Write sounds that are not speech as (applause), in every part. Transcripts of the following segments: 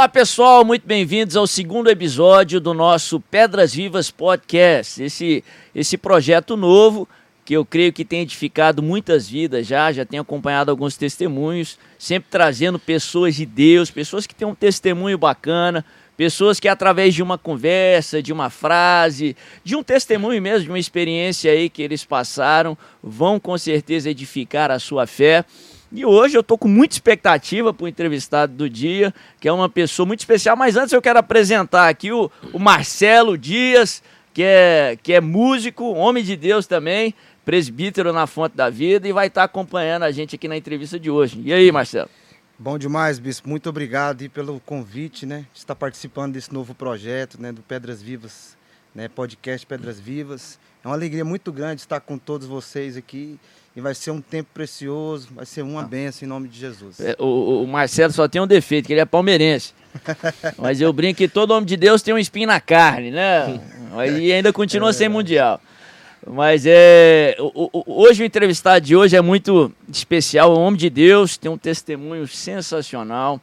Olá pessoal, muito bem-vindos ao segundo episódio do nosso Pedras Vivas Podcast. Esse, esse projeto novo que eu creio que tem edificado muitas vidas já, já tenho acompanhado alguns testemunhos, sempre trazendo pessoas de Deus, pessoas que têm um testemunho bacana, pessoas que através de uma conversa, de uma frase, de um testemunho mesmo, de uma experiência aí que eles passaram, vão com certeza edificar a sua fé. E hoje eu estou com muita expectativa para o entrevistado do dia, que é uma pessoa muito especial. Mas antes eu quero apresentar aqui o, o Marcelo Dias, que é, que é músico, homem de Deus também, presbítero na Fonte da Vida, e vai estar tá acompanhando a gente aqui na entrevista de hoje. E aí, Marcelo? Bom demais, Bispo. Muito obrigado pelo convite, né? De estar participando desse novo projeto, né? Do Pedras Vivas, né? Podcast Pedras Vivas. É uma alegria muito grande estar com todos vocês aqui e vai ser um tempo precioso, vai ser uma ah. benção em nome de Jesus. É, o, o, Marcelo só tem um defeito, que ele é palmeirense. (laughs) Mas eu brinco que todo homem de Deus tem um espinho na carne, né? E ainda continua é sem mundial. Mas é. Hoje o entrevistado de hoje é muito especial, é um homem de Deus, tem um testemunho sensacional,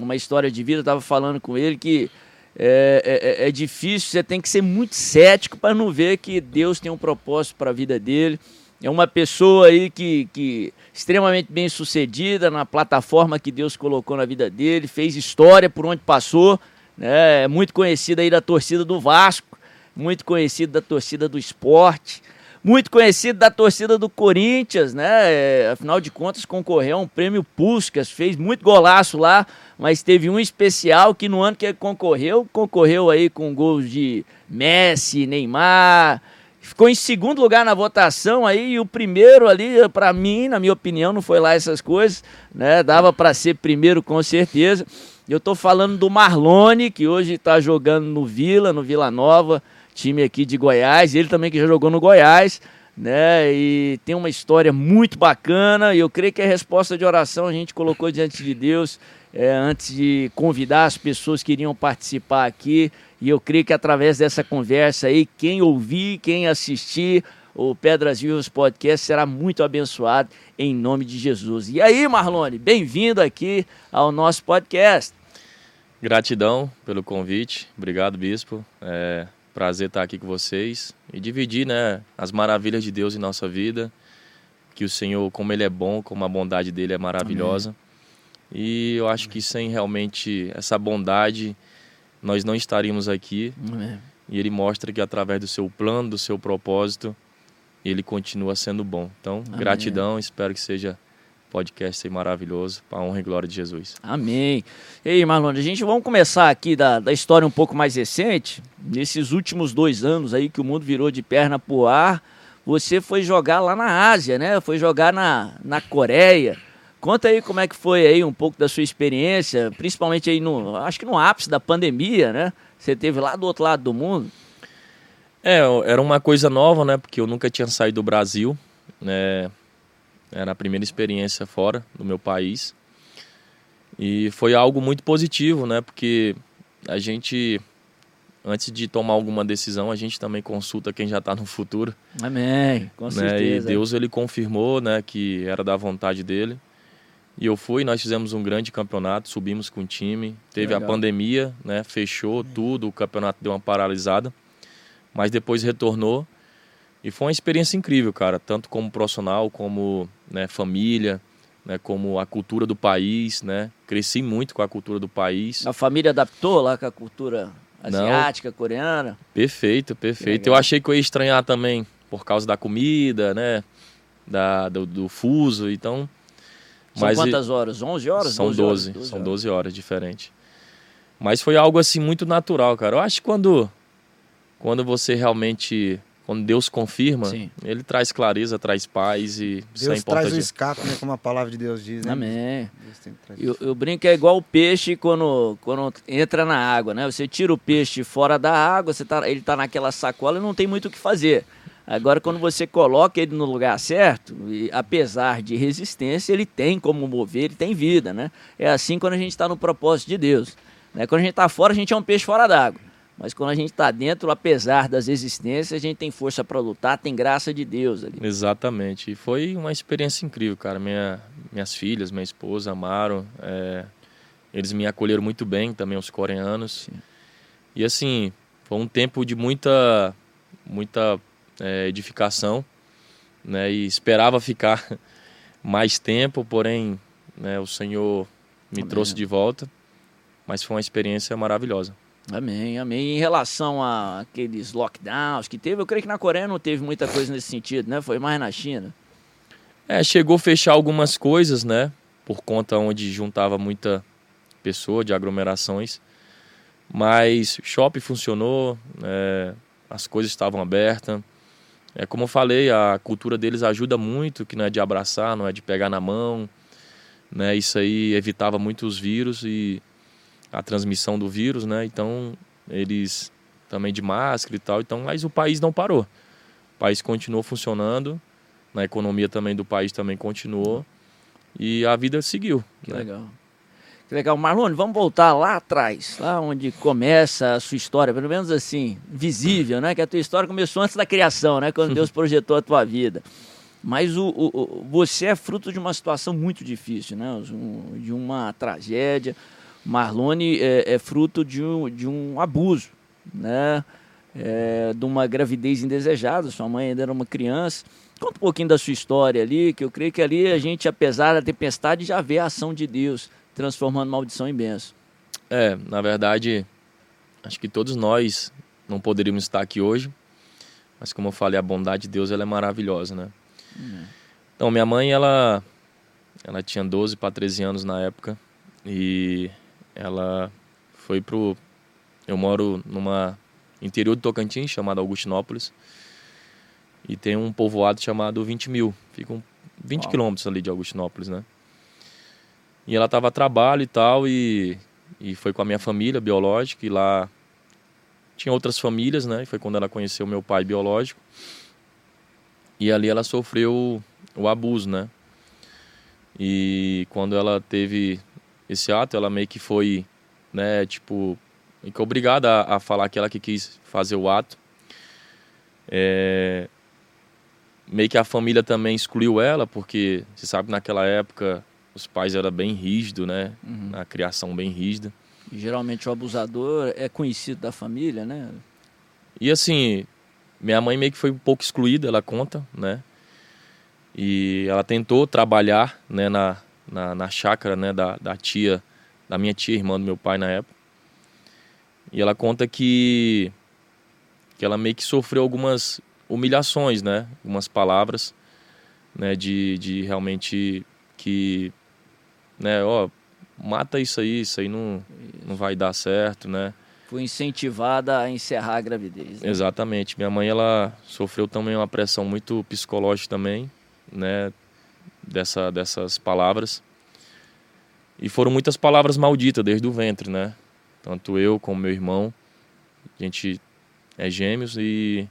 uma história de vida. Eu estava falando com ele que é, é, é difícil, você tem que ser muito cético para não ver que Deus tem um propósito para a vida dele. É uma pessoa aí que, que extremamente bem sucedida na plataforma que Deus colocou na vida dele, fez história por onde passou, né? é muito conhecido aí da torcida do Vasco, muito conhecido da torcida do esporte, muito conhecido da torcida do Corinthians, né? É, afinal de contas, concorreu a um prêmio Puskas, fez muito golaço lá, mas teve um especial que no ano que ele concorreu, concorreu aí com gols de Messi, Neymar, ficou em segundo lugar na votação aí, e o primeiro ali, para mim, na minha opinião, não foi lá essas coisas, né? Dava para ser primeiro com certeza. Eu tô falando do Marlone, que hoje está jogando no Vila, no Vila Nova, time aqui de Goiás, ele também que já jogou no Goiás, né? E tem uma história muito bacana, e eu creio que a resposta de oração a gente colocou diante de Deus é, antes de convidar as pessoas que iriam participar aqui. E eu creio que através dessa conversa aí, quem ouvir, quem assistir o Pedras Vivas Podcast será muito abençoado em nome de Jesus. E aí, Marlone, bem-vindo aqui ao nosso podcast. Gratidão pelo convite. Obrigado, Bispo. É prazer estar aqui com vocês e dividir né, as maravilhas de Deus em nossa vida. Que o Senhor, como Ele é bom, como a bondade dele é maravilhosa. Amém. E eu acho que sem realmente essa bondade nós não estaríamos aqui. É. E ele mostra que através do seu plano, do seu propósito, ele continua sendo bom. Então, Amém. gratidão, espero que seja podcast aí maravilhoso, para a honra e glória de Jesus. Amém. E aí, Marlon, a gente vamos começar aqui da, da história um pouco mais recente. Nesses últimos dois anos aí que o mundo virou de perna pro ar, você foi jogar lá na Ásia, né? Foi jogar na, na Coreia. Conta aí como é que foi aí um pouco da sua experiência, principalmente aí no, acho que no ápice da pandemia, né? Você teve lá do outro lado do mundo. É, era uma coisa nova, né? Porque eu nunca tinha saído do Brasil, né? Era a primeira experiência fora do meu país. E foi algo muito positivo, né? Porque a gente antes de tomar alguma decisão, a gente também consulta quem já está no futuro. Amém, com certeza. Né? E Deus ele confirmou, né, que era da vontade dele. E eu fui, nós fizemos um grande campeonato, subimos com o time. Teve a pandemia, né? Fechou tudo, o campeonato deu uma paralisada. Mas depois retornou. E foi uma experiência incrível, cara. Tanto como profissional, como né, família, né, como a cultura do país, né? Cresci muito com a cultura do país. A família adaptou lá com a cultura asiática, Não. coreana? Perfeito, perfeito. Eu achei que eu ia estranhar também por causa da comida, né? Da, do, do fuso, então são Mas quantas horas? 11 horas? São 12, 12, 12 são 12 horas diferente. Mas foi algo assim muito natural, cara. Eu acho que quando quando você realmente quando Deus confirma, Sim. ele traz clareza, traz paz e Deus traz o escape, né, como a palavra de Deus diz, né? Amém. Eu, eu brinco é igual o peixe quando, quando entra na água, né? Você tira o peixe fora da água, você tá, ele está naquela sacola e não tem muito o que fazer. Agora, quando você coloca ele no lugar certo, e, apesar de resistência, ele tem como mover, ele tem vida, né? É assim quando a gente está no propósito de Deus. Né? Quando a gente está fora, a gente é um peixe fora d'água. Mas quando a gente está dentro, apesar das resistências, a gente tem força para lutar, tem graça de Deus ali. Exatamente. E foi uma experiência incrível, cara. Minha, minhas filhas, minha esposa amaram. É... eles me acolheram muito bem, também os coreanos. Sim. E assim, foi um tempo de muita, muita é, edificação, né? E esperava ficar (laughs) mais tempo, porém, né, o Senhor me Amém. trouxe de volta. Mas foi uma experiência maravilhosa. Amém, amém. Em relação a aqueles lockdowns que teve, eu creio que na Coreia não teve muita coisa nesse sentido, né? Foi mais na China. É, chegou a fechar algumas coisas, né? Por conta onde juntava muita pessoa de aglomerações. Mas shopping funcionou, é, as coisas estavam abertas. É como eu falei, a cultura deles ajuda muito, que não é de abraçar, não é de pegar na mão, né? Isso aí evitava muitos vírus e a transmissão do vírus, né? Então eles também de máscara e tal, então, mas o país não parou. O país continuou funcionando na economia também do país também continuou e a vida seguiu. Que né? legal. Legal. Marlone, vamos voltar lá atrás, lá onde começa a sua história, pelo menos assim, visível, né? Que a tua história começou antes da criação, né? Quando Deus (laughs) projetou a tua vida. Mas o, o, o, você é fruto de uma situação muito difícil, né? De uma tragédia. Marlone é, é fruto de um, de um abuso, né? É, de uma gravidez indesejada. Sua mãe ainda era uma criança. Conta um pouquinho da sua história ali, que eu creio que ali a gente, apesar da tempestade, já vê a ação de Deus transformando maldição em benção. É, na verdade, acho que todos nós não poderíamos estar aqui hoje, mas como eu falei, a bondade de Deus ela é maravilhosa, né? Então, minha mãe, ela, ela tinha 12 para 13 anos na época e ela foi pro... Eu moro numa interior de Tocantins, chamada Augustinópolis, e tem um povoado chamado 20 mil. Ficam 20 Uau. quilômetros ali de Augustinópolis, né? E ela estava a trabalho e tal, e, e foi com a minha família biológica, e lá tinha outras famílias, né? E foi quando ela conheceu meu pai biológico. E ali ela sofreu o abuso, né? E quando ela teve esse ato, ela meio que foi, né, tipo, obrigada a, a falar que ela que quis fazer o ato. É, meio que a família também excluiu ela, porque você sabe que naquela época os pais eram bem rígidos, né? Uhum. A criação bem rígida. E, geralmente o abusador é conhecido da família, né? E assim, minha mãe meio que foi um pouco excluída, ela conta, né? E ela tentou trabalhar né, na, na, na chácara né, da, da tia, da minha tia, irmã do meu pai na época. E ela conta que, que ela meio que sofreu algumas humilhações, né? Algumas palavras, né? De, de realmente que, né? Ó, mata isso aí, isso aí não, isso. não vai dar certo, né? Foi incentivada a encerrar a gravidez. Né? Exatamente. Minha mãe, ela sofreu também uma pressão muito psicológica também, né? Dessa, dessas palavras. E foram muitas palavras malditas desde o ventre, né? Tanto eu como meu irmão. A gente é gêmeos e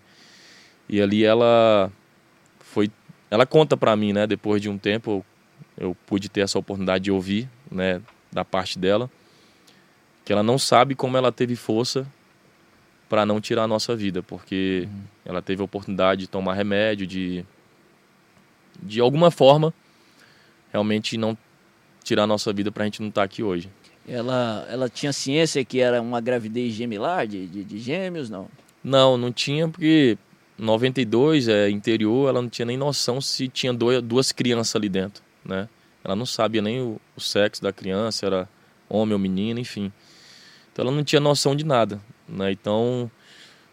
e ali ela foi, ela conta para mim, né? Depois de um tempo eu, pude ter essa oportunidade de ouvir, né? Da parte dela, que ela não sabe como ela teve força para não tirar a nossa vida, porque uhum. ela teve a oportunidade de tomar remédio, de de alguma forma realmente não tirar a nossa vida para a gente não estar tá aqui hoje. Ela, ela tinha ciência que era uma gravidez gemelar de, de, de gêmeos, não? Não, não tinha, porque 92, é, interior, ela não tinha nem noção se tinha dois, duas crianças ali dentro, né? Ela não sabia nem o, o, sexo da criança, era homem ou menina, enfim. Então ela não tinha noção de nada, né? Então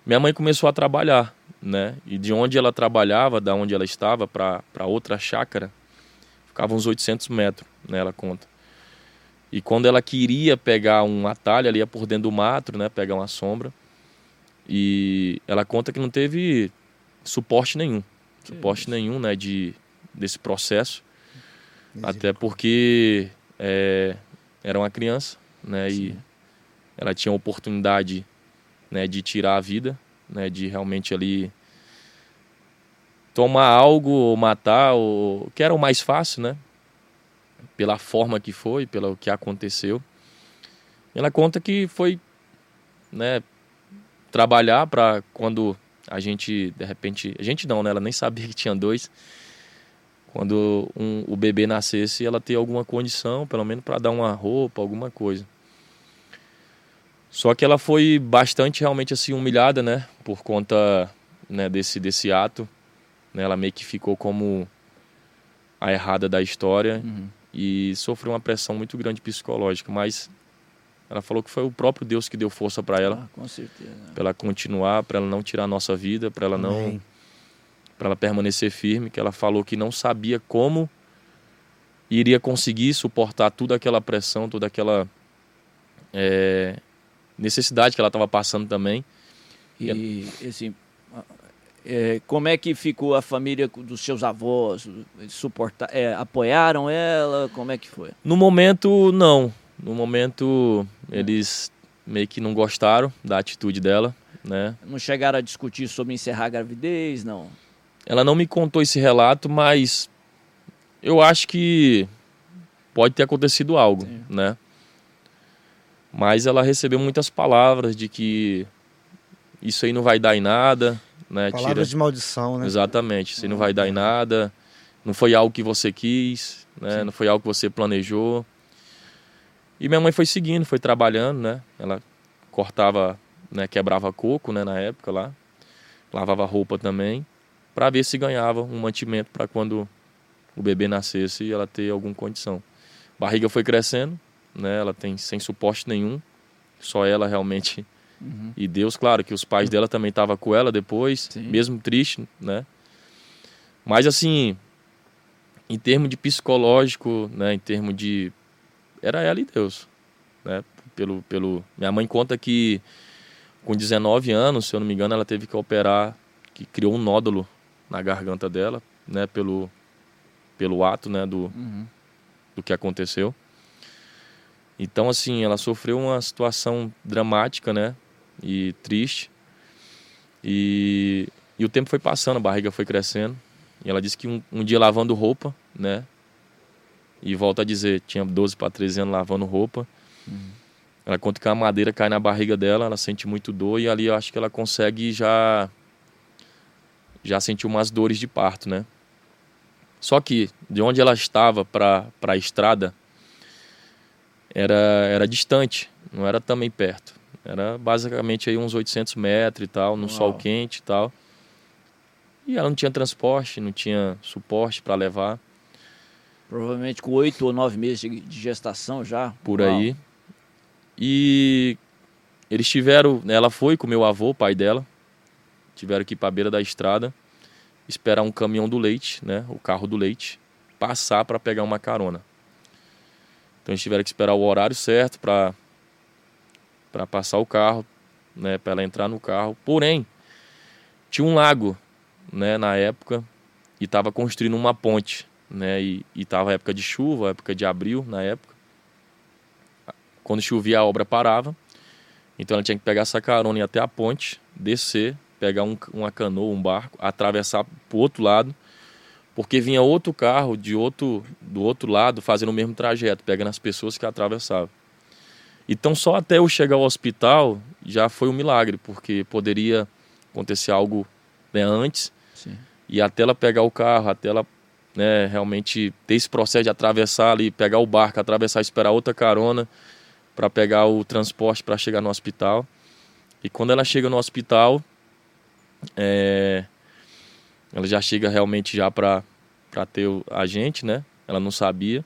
minha mãe começou a trabalhar, né? E de onde ela trabalhava, da onde ela estava para outra chácara, ficava uns 800 metros, né? Ela conta. E quando ela queria pegar um atalho, ela ia por dentro do mato, né? Pegar uma sombra. E ela conta que não teve suporte nenhum. Que suporte isso? nenhum, né, de, desse processo. Até porque é, era uma criança, né, Sim. e ela tinha a oportunidade, né, de tirar a vida, né, de realmente ali tomar algo ou matar, ou, que era o mais fácil, né, pela forma que foi, pelo que aconteceu. Ela conta que foi, né, trabalhar para quando a gente, de repente, a gente não, né? Ela nem sabia que tinha dois. Quando um, o bebê nascesse, ela ter alguma condição, pelo menos para dar uma roupa, alguma coisa. Só que ela foi bastante realmente assim humilhada, né? Por conta né, desse, desse ato. Né, ela meio que ficou como a errada da história Uhum. e sofreu uma pressão muito grande psicológica. Mas ela falou que foi o próprio Deus que deu força para ela, Ah, com certeza. para ela continuar, para ela não tirar a nossa vida, para ela não Amém. Para ela permanecer firme, que ela falou que não sabia como iria conseguir suportar toda aquela pressão, toda aquela é, necessidade que ela estava passando também. E assim, é, como é que ficou a família dos seus avós? Suportar, é, apoiaram ela? Como é que foi? No momento, não. No momento, eles meio que não gostaram da atitude dela, né? Não chegaram a discutir sobre encerrar a gravidez, não? Ela não me contou esse relato, mas eu acho que pode ter acontecido algo, Sim. né? Mas ela recebeu muitas palavras de que isso aí não vai dar em nada, né? Palavras de maldição, né? Exatamente, isso aí não vai dar em nada, não foi algo que você quis, né? Não foi algo que você planejou. E minha mãe foi seguindo, foi trabalhando, né? Ela cortava, né? Quebrava coco, né? Na época lá, lavava roupa também, para ver se ganhava um mantimento para quando o bebê nascesse ela ter alguma condição. Barriga foi crescendo, né? Ela tem sem suporte nenhum, só ela realmente Uhum. e Deus, claro, que os pais dela também estavam com ela depois, Sim. mesmo triste, né? Mas assim, em termos de psicológico, né, em termos de era ela e Deus, né? Pelo pelo minha mãe conta que com 19 anos, se eu não me engano, ela teve que operar, que criou um nódulo na garganta dela, né, pelo pelo ato, né, do Uhum. do que aconteceu. Então, assim, ela sofreu uma situação dramática, né? E triste. E, e o tempo foi passando, a barriga foi crescendo. E ela disse que um, um dia lavando roupa, né? E volta a dizer, tinha 12 para 13 anos lavando roupa. Ela conta que a madeira cai na barriga dela, ela sente muito dor e ali eu acho que ela consegue já já sentiu umas dores de parto, né? Só que de onde ela estava para a estrada era, era distante, não era também perto. Era basicamente aí uns 800 metros e tal, no Uau. sol quente e tal. E ela não tinha transporte, não tinha suporte para levar Provavelmente com oito ou nove meses de gestação já. por Uau. aí. E eles tiveram, ela foi com meu avô, pai dela, tiveram que ir para a beira da estrada, esperar um caminhão do leite, né, o carro do leite, passar para pegar uma carona. Então eles tiveram que esperar o horário certo para para passar o carro, né, para ela entrar no carro. Porém, tinha um lago, né, na época e estava construindo uma ponte, né, e estava época de chuva, época de abril na época. Quando chovia a obra parava, então ela tinha que pegar essa carona e até a ponte, descer, pegar um, uma canoa, um barco, atravessar para o outro lado, porque vinha outro carro de outro, do outro lado fazendo o mesmo trajeto, pegando as pessoas que atravessavam. Então só até eu chegar ao hospital já foi um milagre, porque poderia acontecer algo né, antes Sim. e até ela pegar o carro, até ela né, realmente ter esse processo de atravessar ali, pegar o barco, atravessar, esperar outra carona para pegar o transporte para chegar no hospital. E quando ela chega no hospital, é, ela já chega realmente já para para ter a gente, né? Ela não sabia.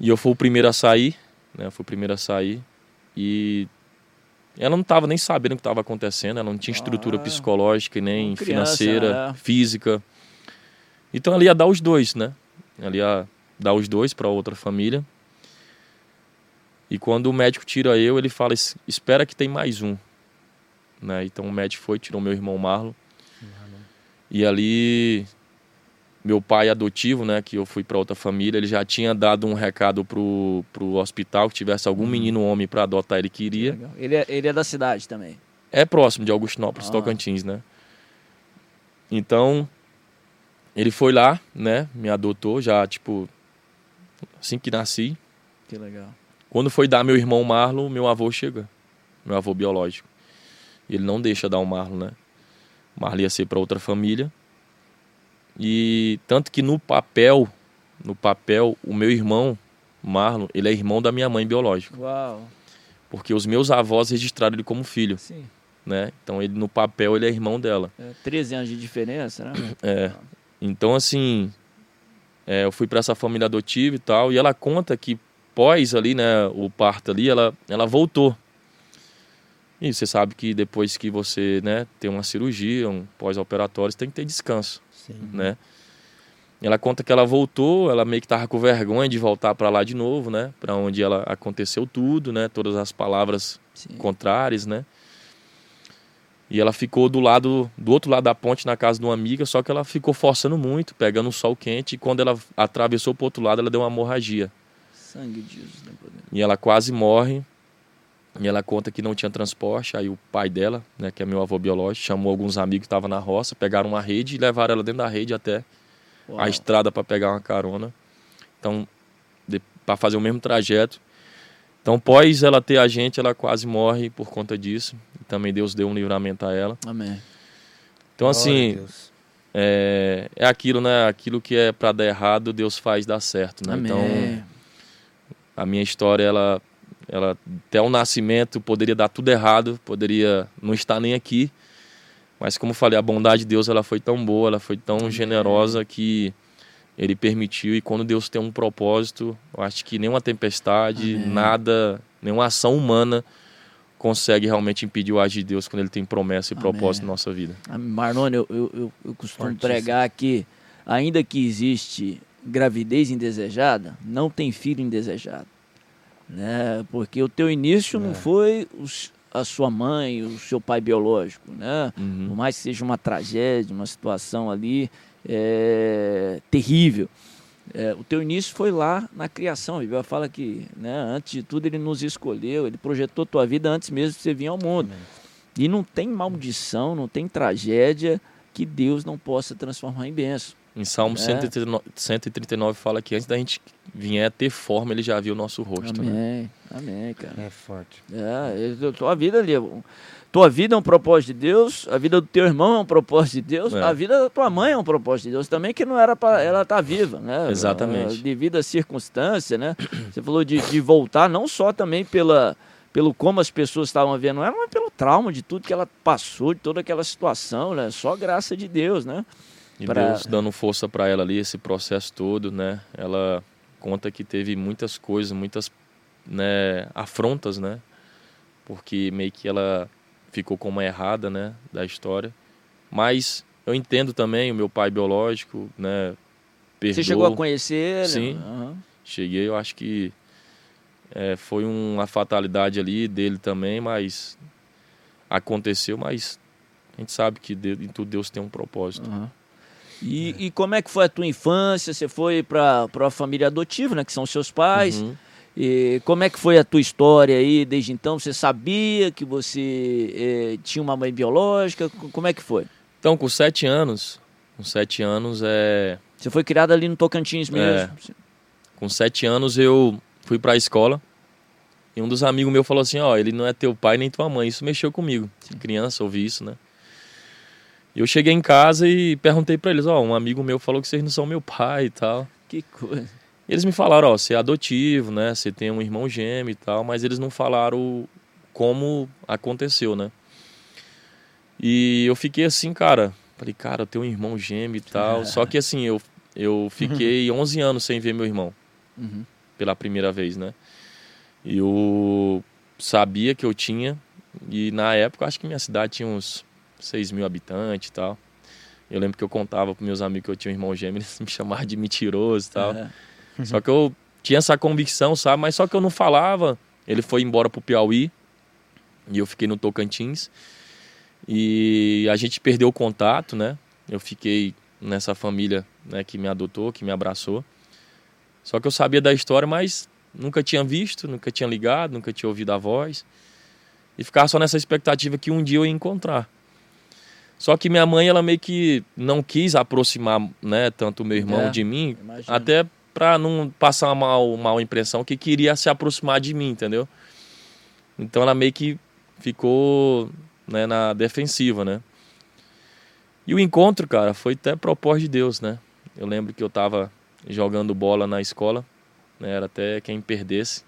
E eu fui o primeiro a sair, né? Eu fui o primeiro a sair e ela não estava nem sabendo o que estava acontecendo, ela não tinha estrutura Ah, psicológica nem criança, financeira, né? física. Então ela ia dar os dois, né? Ela ia dar os dois para outra família. E quando o médico tira eu, ele fala: "Es- espera que tem mais um. Né? Então o médico foi, tirou meu irmão Marlon. E ali, meu pai adotivo, né, que eu fui para outra família, ele já tinha dado um recado pro, pro hospital que tivesse algum menino homem para adotar, ele queria. Ele é, ele é da cidade também. É próximo de Augustinópolis, Ah. Tocantins, né? Então, ele foi lá, né, me adotou já, tipo, assim que nasci. Que legal. Quando foi dar meu irmão Marlon, meu avô chega, meu avô biológico. Ele não deixa dar o Marlon, né? O Marlon ia ser para outra família. E tanto que no papel, no papel, o meu irmão Marlon, ele é irmão da minha mãe biológica. Uau. Porque os meus avós registraram ele como filho, Sim. né? Então ele no papel ele é irmão dela. É, 13 anos de diferença, né? (clears throat) É. Então assim, é, eu fui para essa família adotiva e tal, e ela conta que pós ali, né, o parto ali, ela ela voltou. E você sabe que depois que você, né, tem uma cirurgia, um pós-operatório, você tem que ter descanso, Sim. né? Ela conta que ela voltou, ela meio que tava com vergonha de voltar para lá de novo, né? Para onde ela aconteceu tudo, né? Todas as palavras Sim. contrárias, né? E ela ficou do lado, do outro lado da ponte na casa de uma amiga, só que ela ficou forçando muito, pegando um sol quente, e quando ela atravessou pro outro lado, ela deu uma hemorragia. Sangue de Jesus, né? E ela quase morre. E ela conta que não tinha transporte, aí o pai dela, né, que é meu avô biológico, chamou alguns amigos que estavam na roça, pegaram uma rede e levaram ela dentro da rede até Uau. a estrada para pegar uma carona. Então, para fazer o mesmo trajeto. Então, após ela ter a gente, ela quase morre por conta disso. E também Deus deu um livramento a ela. Amém. Então, Glória assim, é, é aquilo, né? Aquilo que é para dar errado, Deus faz dar certo, né? Amém. Então, a minha história, ela, ela até o nascimento poderia dar tudo errado, poderia não estar nem aqui. Mas como eu falei, a bondade de Deus ela foi tão boa, ela foi tão generosa que ele permitiu. E quando Deus tem um propósito, eu acho que nenhuma tempestade, Amém. nada, nenhuma ação humana consegue realmente impedir o agir de Deus quando ele tem promessa e Amém. propósito na nossa vida. Marlone, eu, eu, eu, eu costumo Fortíssimo. pregar que, ainda que existe gravidez indesejada, não tem filho indesejado. Né? Porque o teu início não É. foi os- a sua mãe, o seu pai biológico. Né? Por Uhum. mais que seja uma tragédia, uma situação ali é, terrível. É, o teu início foi lá na criação. A Bíblia fala que, né, antes de tudo, ele nos escolheu, ele projetou tua vida antes mesmo de você vir ao mundo. E não tem maldição, não tem tragédia que Deus não possa transformar em bênção. Em Salmo É. 139, 139 fala que antes da gente vier a ter forma, ele já viu o nosso rosto. Né? Amém, amém, cara. É forte. É, tua vida ali, tua vida é um propósito de Deus, a vida do teu irmão é um propósito de Deus, É. a vida da tua mãe é um propósito de Deus também, que não era para ela estar viva, né? Exatamente. Devido à circunstância, né? Você falou de, de voltar, não só também pela, pelo como as pessoas estavam vendo ela, mas pelo trauma de tudo que ela passou, de toda aquela situação, né? Só graça de Deus, né? E Pra- Deus dando força para ela ali, esse processo todo, né? Ela conta que teve muitas coisas, muitas né, afrontas, né? Porque meio que ela ficou como uma errada, né? Da história. Mas eu entendo também o meu pai biológico, né? Perdoou. Você chegou a conhecer ele? Sim. Aham. Cheguei, eu acho que é, foi uma fatalidade ali dele também, mas aconteceu, mas a gente sabe que em tudo Deus tem um propósito. Aham. E, e como é que foi a tua infância? Você foi para a família adotiva, né? Que são seus pais. Uhum. E como é que foi a tua história aí desde então? Você sabia que você eh, tinha uma mãe biológica? Como é que foi? Então, com sete anos, com sete anos, é, Você foi criado ali no Tocantins mesmo? com sete anos eu fui para a escola e um dos amigos meu falou assim, ó, ele não é teu pai nem tua mãe. Isso mexeu comigo. Criança, ouvi isso, né? E eu cheguei em casa e perguntei para eles, ó, um amigo meu falou que vocês não são meu pai e tal. Que coisa. Eles me falaram, ó, você é adotivo, né? Você tem um irmão gêmeo e tal, mas eles não falaram como aconteceu, né? E eu fiquei assim, cara, falei, cara, eu tenho um irmão gêmeo e tal. (laughs) Só que assim, eu, eu fiquei (laughs) 11 anos sem ver meu irmão Uhum. pela primeira vez, né? E eu sabia que eu tinha, e na época acho que minha cidade tinha uns 6 mil habitantes e tal. Eu lembro que eu contava para meus amigos que eu tinha um irmão gêmeo, (laughs) eles me chamavam de mentiroso e tal. É. (laughs) Só que eu tinha essa convicção, sabe? Mas só que eu não falava. Ele foi embora pro Piauí e eu fiquei no Tocantins. E a gente perdeu o contato, né? Eu fiquei nessa família né, que me adotou, que me abraçou. Só que eu sabia da história, mas nunca tinha visto, nunca tinha ligado, nunca tinha ouvido a voz. E ficava só nessa expectativa que um dia eu ia encontrar. Só que minha mãe, ela meio que não quis aproximar, né, tanto o meu irmão É, de mim, imagino. até para não passar uma mal, mal impressão que queria se aproximar de mim, entendeu? Então ela meio que ficou né, na defensiva, né? E o encontro, cara, foi até propósito de Deus, né? Eu lembro que eu tava jogando bola na escola, né? era até quem perdesse,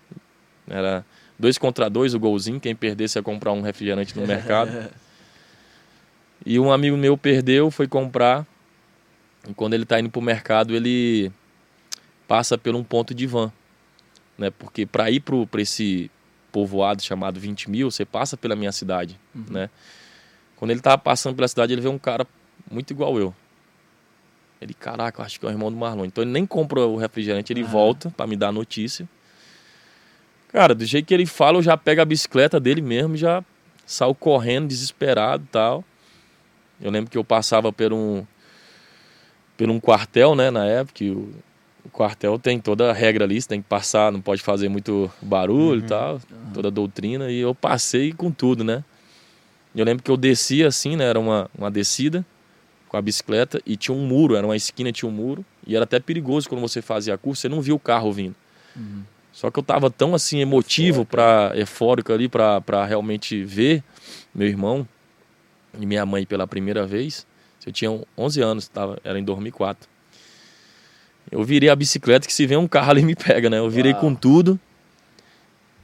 era dois contra dois, o golzinho. Quem perdesse ia comprar um refrigerante no mercado. (laughs) e um amigo meu perdeu, foi comprar. E quando ele está indo para o mercado, ele passa por um ponto de van. Né? Porque para ir para esse povoado chamado 20 mil, você passa pela minha cidade. Uhum. Né? Quando ele estava passando pela cidade, ele vê um cara muito igual eu. Ele, caraca, acho que é o irmão do Marlon. Então ele nem compra o refrigerante, ele volta para me dar a notícia. Cara, do jeito que ele fala, eu já pego a bicicleta dele mesmo, já saio correndo, desesperado tal. Eu lembro que eu passava por um, por um quartel, né, na época, o, o quartel tem toda a regra ali, você tem que passar, não pode fazer muito barulho uhum. e tal, toda a doutrina, e eu passei com tudo, né. Eu lembro que eu descia assim, né, era uma, uma descida, com a bicicleta e tinha um muro, era uma esquina, tinha um muro. E era até perigoso quando você fazia a curva, você não via o carro vindo. Uhum. Só que eu tava tão assim emotivo, para eufórico ali, para realmente ver meu irmão e minha mãe pela primeira vez. Eu tinha 11 anos, tava, era em 2004. Eu virei a bicicleta que se vê um carro ali me pega, né? Eu virei Uau. com tudo.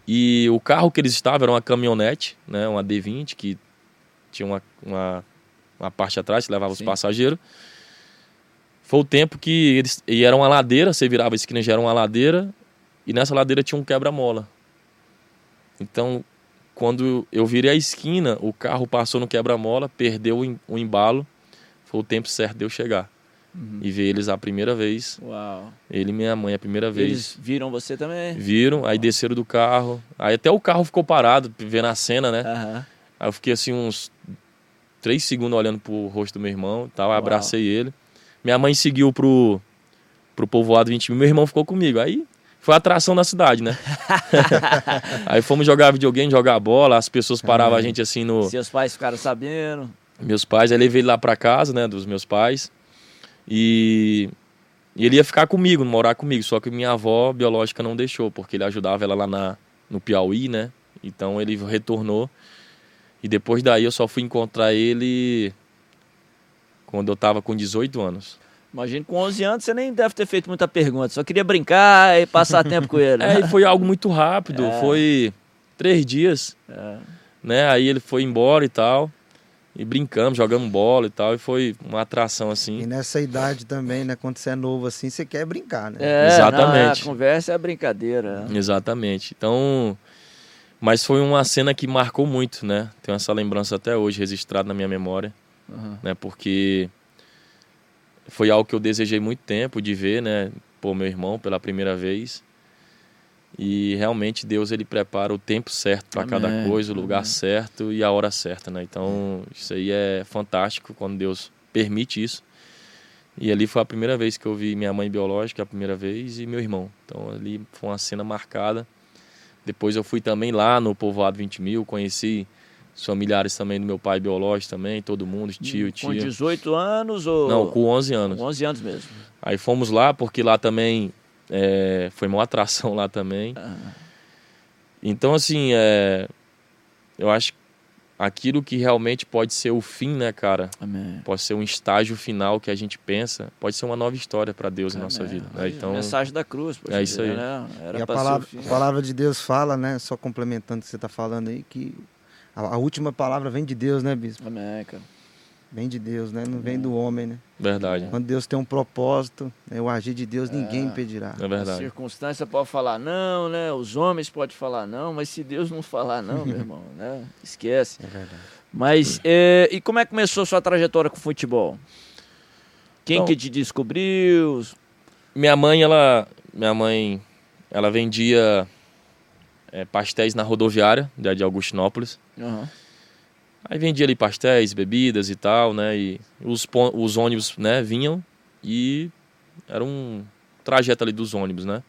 E o carro que eles estavam era uma caminhonete, né? Uma D20 que tinha uma, uma uma parte atrás que levava Sim. os passageiros. Foi o tempo que eles. E era uma ladeira, você virava a esquina já era uma ladeira, e nessa ladeira tinha um quebra-mola. Então, quando eu virei a esquina, o carro passou no quebra-mola, perdeu o embalo. Foi o tempo certo de eu chegar. Uhum. E ver eles a primeira vez. Uau. Ele e minha mãe a primeira vez. Eles viram você também? Viram, aí desceram do carro. Aí até o carro ficou parado, vendo a cena, né? Uhum. Aí eu fiquei assim uns três segundos olhando pro rosto do meu irmão e tal, abracei ele. Minha mãe seguiu pro, pro povoado 20 mil, meu irmão ficou comigo. Aí foi a atração da cidade, né? (laughs) aí fomos jogar videogame, jogar bola, as pessoas paravam a gente assim no. Seus pais ficaram sabendo. Meus pais, aí levei ele lá pra casa, né, dos meus pais. E, e ele ia ficar comigo, morar comigo, só que minha avó biológica não deixou, porque ele ajudava ela lá na, no Piauí, né? Então ele retornou. E depois daí eu só fui encontrar ele quando eu tava com 18 anos. Imagino com 11 anos você nem deve ter feito muita pergunta, só queria brincar e passar tempo com ele. (laughs) Né? É, e foi algo muito rápido, é. foi três dias, é. né? Aí ele foi embora e tal, e brincamos, jogamos bola e tal, e foi uma atração assim. E nessa idade também, né? Quando você é novo assim, você quer brincar, né? É, Exatamente. Não, a conversa é a brincadeira. Exatamente. Então, mas foi uma cena que marcou muito, né? Tenho essa lembrança até hoje registrada na minha memória, uhum. né? Porque foi algo que eu desejei muito tempo de ver, né? Pô, meu irmão pela primeira vez. E realmente Deus ele prepara o tempo certo para cada coisa, o lugar Amém. certo e a hora certa, né? Então, isso aí é fantástico quando Deus permite isso. E ali foi a primeira vez que eu vi minha mãe biológica, a primeira vez, e meu irmão. Então ali foi uma cena marcada. Depois eu fui também lá no povoado 20 mil, conheci os familiares também do meu pai biológico também, todo mundo, tio tia. Com 18 anos ou... Não, com 11 anos. Com 11 anos mesmo. Aí fomos lá, porque lá também é, foi uma atração lá também. Ah. Então, assim, é, eu acho que aquilo que realmente pode ser o fim, né, cara? Amém. Pode ser um estágio final que a gente pensa, pode ser uma nova história para Deus Amém. nossa vida. Né? Então, mensagem da cruz, é isso aí. Né? e a palavra, a palavra de Deus fala, né? Só complementando o que você está falando aí, que a, a, última palavra vem de Deus, né, bispo? Amém, cara. Vem de Deus, né? Não vem do homem, né? Verdade. Quando Deus tem um propósito, né? o agir de Deus ninguém é, impedirá. É verdade. A circunstância pode falar não, né? Os homens podem falar não, mas se Deus não falar não, meu (laughs) irmão, né? Esquece. É verdade. Mas, é, e como é que começou a sua trajetória com o futebol? Quem então, que te descobriu? Minha mãe, ela, minha mãe, ela vendia é, pastéis na rodoviária de Augustinópolis. Uhum. Aí vendia ali pastéis, bebidas e tal, né? E os, os ônibus, né, vinham e era um trajeto ali dos ônibus, né?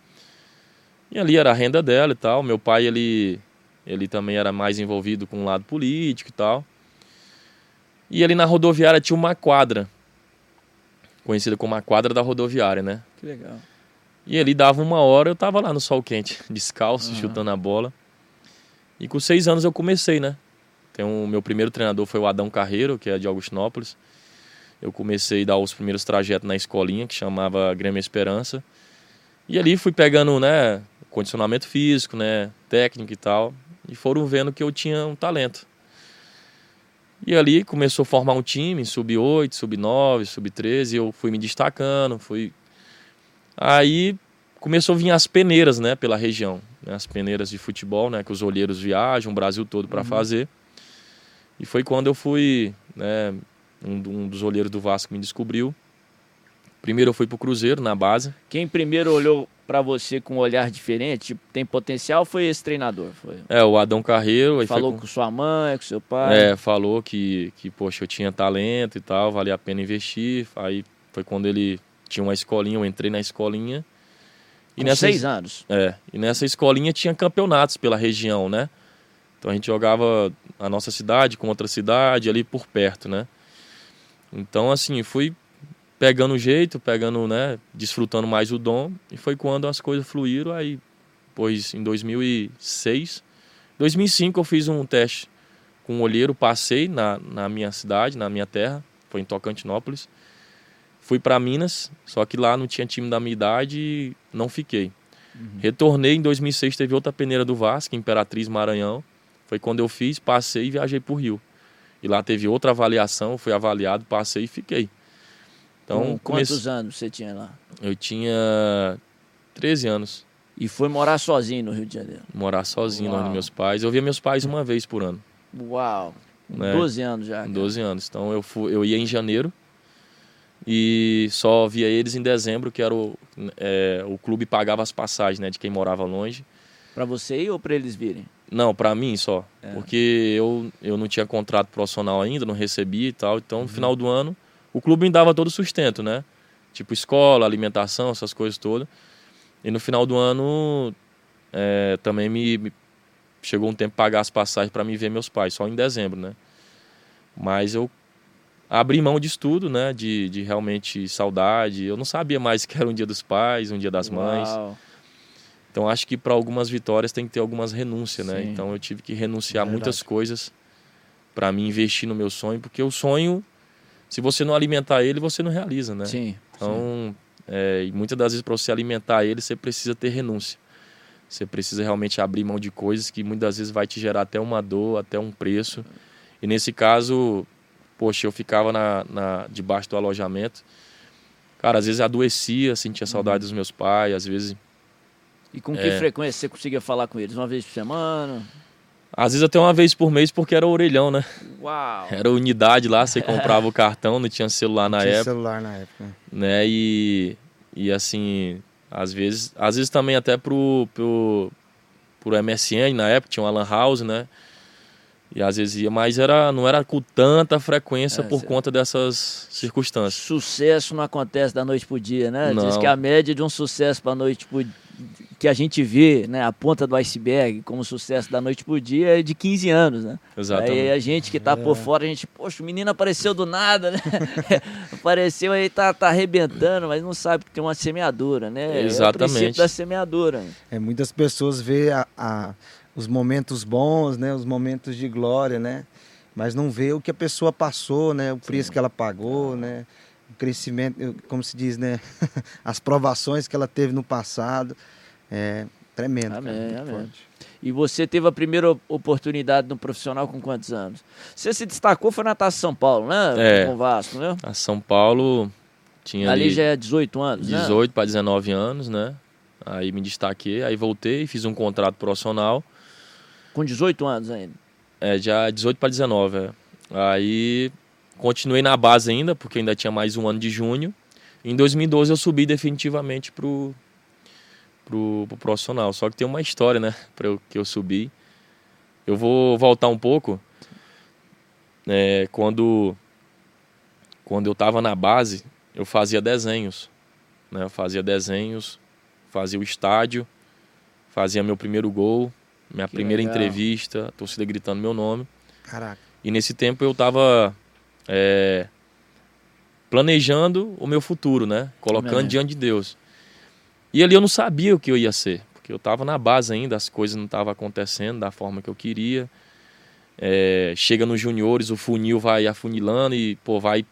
E ali era a renda dela e tal. Meu pai, ele, ele também era mais envolvido com o lado político e tal. E ali na rodoviária tinha uma quadra, conhecida como a quadra da rodoviária, né? Que legal. E ali dava uma hora, eu tava lá no sol quente, descalço, uhum. chutando a bola. E com seis anos eu comecei, né? Tem um, meu primeiro treinador foi o Adão Carreiro, que é de Augustinópolis. Eu comecei a dar os primeiros trajetos na escolinha, que chamava Grêmio Esperança. E ali fui pegando, né? condicionamento físico, né, técnico e tal, e foram vendo que eu tinha um talento. E ali começou a formar um time, sub-8, sub-9, sub-13, eu fui me destacando, fui Aí começou a vir as peneiras, né, pela região, né, as peneiras de futebol, né, que os olheiros viajam o Brasil todo para uhum. fazer. E foi quando eu fui, né, um, um dos olheiros do Vasco me descobriu. Primeiro eu fui pro Cruzeiro na base. Quem primeiro olhou para você com um olhar diferente, tipo, tem potencial, foi esse treinador? Foi. É, o Adão Carreiro. Falou com... com... sua mãe, com seu pai? É, falou que, que, poxa, eu tinha talento e tal, valia a pena investir. Aí foi quando ele tinha uma escolinha, eu entrei na escolinha. E Com nessa, seis anos? É, e nessa escolinha tinha campeonatos pela região, né? Então a gente jogava a nossa cidade com outra cidade ali por perto, né? Então, assim, fui pegando o jeito, pegando, né, desfrutando mais o dom, e foi quando as coisas fluíram, aí, pois em 2006, 2005 eu fiz um teste com um olheiro, passei na, na minha cidade, na minha terra, foi em Tocantinópolis, Fui para Minas, só que lá não tinha time da minha idade e não fiquei. Uhum. Retornei em 2006, teve outra peneira do Vasco, Imperatriz Maranhão. Foi quando eu fiz, passei e viajei para o Rio. E lá teve outra avaliação, fui avaliado, passei e fiquei. Então, quantos anos você tinha lá? Eu tinha 13 anos. E foi morar sozinho no Rio de Janeiro? Morar sozinho lá nos meus pais. Eu via meus pais uma vez por ano. Uau! Né? 12 anos já. Cara. 12 anos. Então eu, fui, eu ia em janeiro, e só via eles em dezembro, que era o, é, o clube pagava as passagens né, de quem morava longe. Para você ir ou para eles virem? Não, para mim só. É. Porque eu, eu não tinha contrato profissional ainda, não recebia e tal. Então, no uhum. final do ano, o clube me dava todo o sustento, né? Tipo escola, alimentação, essas coisas todas. E no final do ano, é, também me, me, chegou um tempo pagar as passagens para me ver meus pais, só em dezembro, né? Mas eu abri mão de estudo, né? De, de realmente saudade. Eu não sabia mais (laughs) que era um dia dos pais, um dia das mães. Uau. Então acho que para algumas vitórias tem que ter algumas renúncias, né? Então eu tive que renunciar Verdade. muitas coisas para me investir no meu sonho, porque o sonho, se você não alimentar ele, você não realiza, né? Sim. Então, sim. É, e muitas das vezes para você alimentar ele, você precisa ter renúncia. Você precisa realmente abrir mão de coisas que muitas vezes vai te gerar até uma dor, até um preço. E nesse caso, poxa, eu ficava na, na, debaixo do alojamento. Cara, às vezes adoecia, sentia saudade uhum. dos meus pais, às vezes. E com que é... frequência você conseguia falar com eles? Uma vez por semana? Às vezes até uma vez por mês, porque era orelhão, né? Uau! Era unidade lá, você comprava o cartão, não tinha celular na não tinha época. celular na época. Né? E, e assim, às vezes, às vezes também até pro, pro, pro MSN na época, tinha uma lan house, né? E às vezes ia, mas era, não era com tanta frequência é, por conta dessas circunstâncias. Sucesso não acontece da noite pro dia, né? Não. Diz que a média de um sucesso para noite pro que a gente vê, né, a ponta do iceberg como sucesso da noite pro dia é de 15 anos, né? Exatamente. Aí a gente que tá é. por fora, a gente, poxa, o menino apareceu do nada, né? (laughs) apareceu aí, tá, tá arrebentando, mas não sabe que tem uma semeadura, né? Exatamente. É o da semeadura. É, muitas pessoas vê a, a os momentos bons, né, os momentos de glória, né? Mas não vê o que a pessoa passou, né, o preço Sim. que ela pagou, né? O crescimento, como se diz, né? (laughs) As provações que ela teve no passado. É tremendo. Amém, cara, amém. E você teve a primeira oportunidade no profissional com quantos anos? Você se destacou foi na Taça São Paulo, né? É. Com o Vasco, né? A São Paulo tinha ali, ali já é 18 anos, 18 né? para 19 anos, né? Aí me destaquei, aí voltei, fiz um contrato profissional. Com 18 anos ainda? É, já 18 para 19. É. Aí continuei na base ainda, porque ainda tinha mais um ano de junho. Em 2012 eu subi definitivamente pro, pro, pro profissional. Só que tem uma história, né, (laughs) para eu, que eu subi. Eu vou voltar um pouco. É, quando, quando eu estava na base, eu fazia desenhos. Né? Eu fazia desenhos, fazia o estádio, fazia meu primeiro gol, minha que primeira legal. entrevista, a torcida gritando meu nome. Caraca. E nesse tempo eu estava é, planejando o meu futuro, né? Colocando Amém. diante de Deus. E ali eu não sabia o que eu ia ser, porque eu estava na base ainda, as coisas não estavam acontecendo da forma que eu queria. É, chega nos juniores, o funil vai afunilando e pô, vai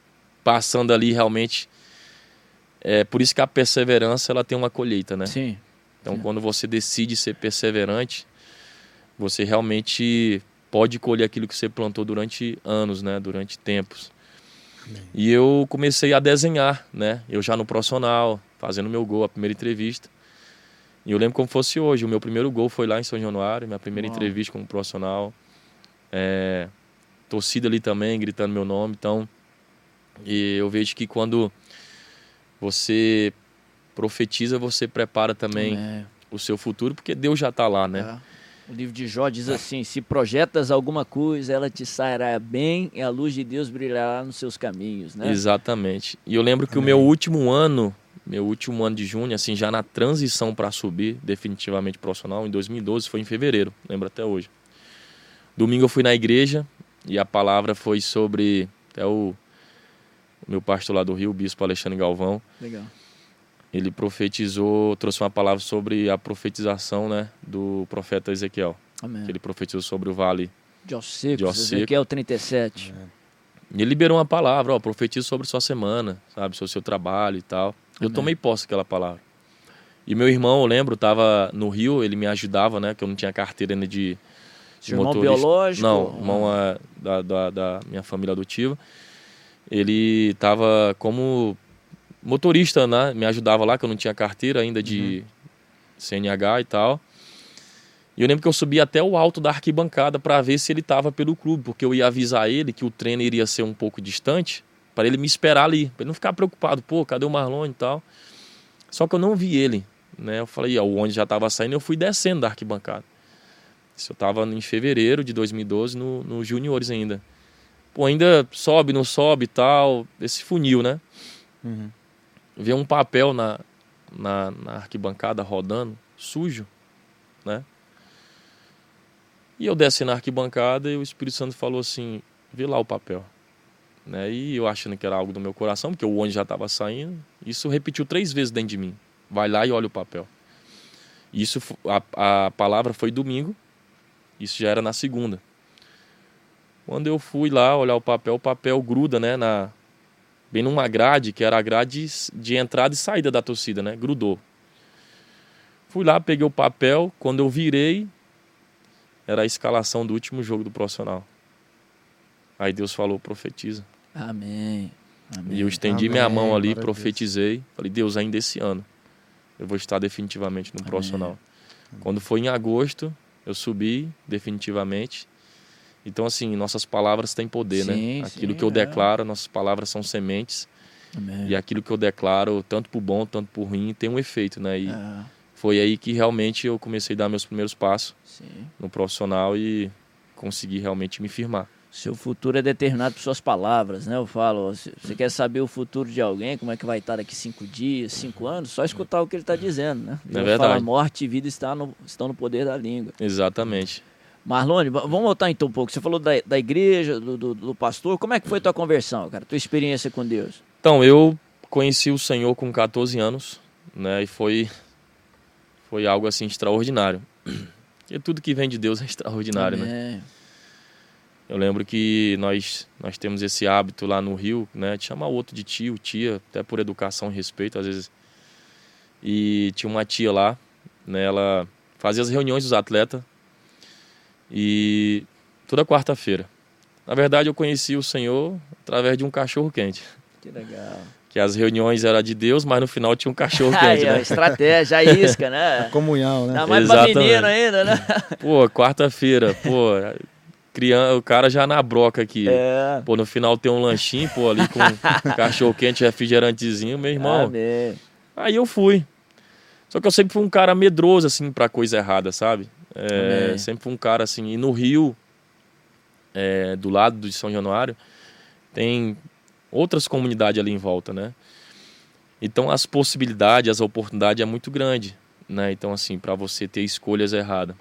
passando ali realmente. É por isso que a perseverança ela tem uma colheita, né? Sim. Então, Sim. quando você decide ser perseverante, você realmente pode colher aquilo que você plantou durante anos, né? Durante tempos. Amém. E eu comecei a desenhar, né? Eu já no profissional, fazendo meu gol, a primeira entrevista. E eu lembro como fosse hoje. O meu primeiro gol foi lá em São Januário, minha primeira Uau. entrevista como profissional. É, torcida ali também, gritando meu nome. Então, e eu vejo que quando você profetiza, você prepara também é. o seu futuro, porque Deus já está lá, né? É. O livro de Jó diz assim: Se projetas alguma coisa, ela te sairá bem e a luz de Deus brilhará nos seus caminhos, né? Exatamente. E eu lembro que Amém. o meu último ano, meu último ano de junho, assim, já na transição para subir definitivamente profissional, em 2012, foi em fevereiro, lembro até hoje. Domingo eu fui na igreja e a palavra foi sobre até o, o meu pastor lá do Rio, o bispo Alexandre Galvão. Legal ele profetizou, trouxe uma palavra sobre a profetização né, do profeta Ezequiel. Amém. Que ele profetizou sobre o vale de Ossecos, Ezequiel 37. É. E ele liberou uma palavra, ó, profetiza sobre sua semana, sabe, sobre o seu trabalho e tal. Amém. Eu tomei posse daquela palavra. E meu irmão, eu lembro, estava no Rio, ele me ajudava, né, que eu não tinha carteira ainda de, de irmão biológico? Não, irmão ah. da, da, da minha família adotiva. Ele estava como motorista, né? Me ajudava lá, que eu não tinha carteira ainda de uhum. CNH e tal. E eu lembro que eu subi até o alto da arquibancada para ver se ele estava pelo clube, porque eu ia avisar ele que o treino iria ser um pouco distante, para ele me esperar ali, para ele não ficar preocupado, pô, cadê o Marlon e tal. Só que eu não vi ele, né? Eu falei, ó, o ônibus já estava saindo, eu fui descendo da arquibancada. Isso eu estava em fevereiro de 2012, no, no Juniores ainda. Pô, ainda sobe, não sobe e tal, esse funil, né? Uhum ver um papel na, na, na, arquibancada rodando, sujo, né? E eu desci na arquibancada e o Espírito Santo falou assim, vê lá o papel. Né? E eu achando que era algo do meu coração, porque o ônibus já estava saindo, isso repetiu três vezes dentro de mim. Vai lá e olha o papel. Isso, a, a palavra foi domingo, isso já era na segunda. Quando eu fui lá olhar o papel, o papel gruda né, na, bem numa grade, que era a grade de entrada e saída da torcida, né? Grudou. Fui lá, peguei o papel, quando eu virei, era a escalação do último jogo do profissional. Aí Deus falou, profetiza. Amém. Amém. E eu estendi Amém. minha mão ali, profetizei. Falei, Deus, ainda esse ano eu vou estar definitivamente no Amém. profissional. Quando foi em agosto, eu subi definitivamente. Então, assim, nossas palavras têm poder, né? sim, né? Aquilo sim, que eu é. declaro, nossas palavras são sementes. Amém. E aquilo que eu declaro, tanto por bom, tanto por ruim, tem um efeito, né? E é. foi aí que realmente eu comecei a dar meus primeiros passos sim. no profissional e consegui realmente me firmar. Seu futuro é determinado por suas palavras, né? Eu falo, você quer saber o futuro de alguém, como é que vai estar daqui cinco dias, cinco anos, só escutar o que ele está dizendo, né? É verdade. Fala, morte e vida está no, estão no poder da língua. Exatamente. Marlone, vamos voltar então um pouco. Você falou da, da igreja, do, do, do, pastor. Como é que foi tua conversão, cara? Tua experiência com Deus? Então, eu conheci o Senhor com 14 anos, né? E foi, foi algo assim extraordinário. E tudo que vem de Deus é extraordinário, né? Amém. né? Eu lembro que nós, nós temos esse hábito lá no Rio, né? De chamar o outro de tio, tia, até por educação e respeito, às vezes. E tinha uma tia lá, né? Ela fazia as reuniões dos atletas e toda quarta-feira. Na verdade, eu conheci o Senhor através de um cachorro quente. Que legal. Que as reuniões eram de Deus, mas no final tinha um cachorro (laughs) quente, né? Estratégia, a isca, né? A comunhão, né? Dá mais Exatamente. pra menino ainda, né? (laughs) Pô, quarta-feira, pô, criança, o cara já na broca aqui. É. Pô, no final tem um lanchinho, pô, ali com (laughs) cachorro quente, refrigerantezinho, meu irmão. Amém. Aí eu fui. Só que eu sempre fui um cara medroso, assim, pra coisa errada, sabe? É, sempre um cara assim. E no Rio, é, do lado de São Januário, tem outras comunidades ali em volta, né? Então as possibilidades, as oportunidades é muito grande, né? Então assim, para você ter escolhas erradas.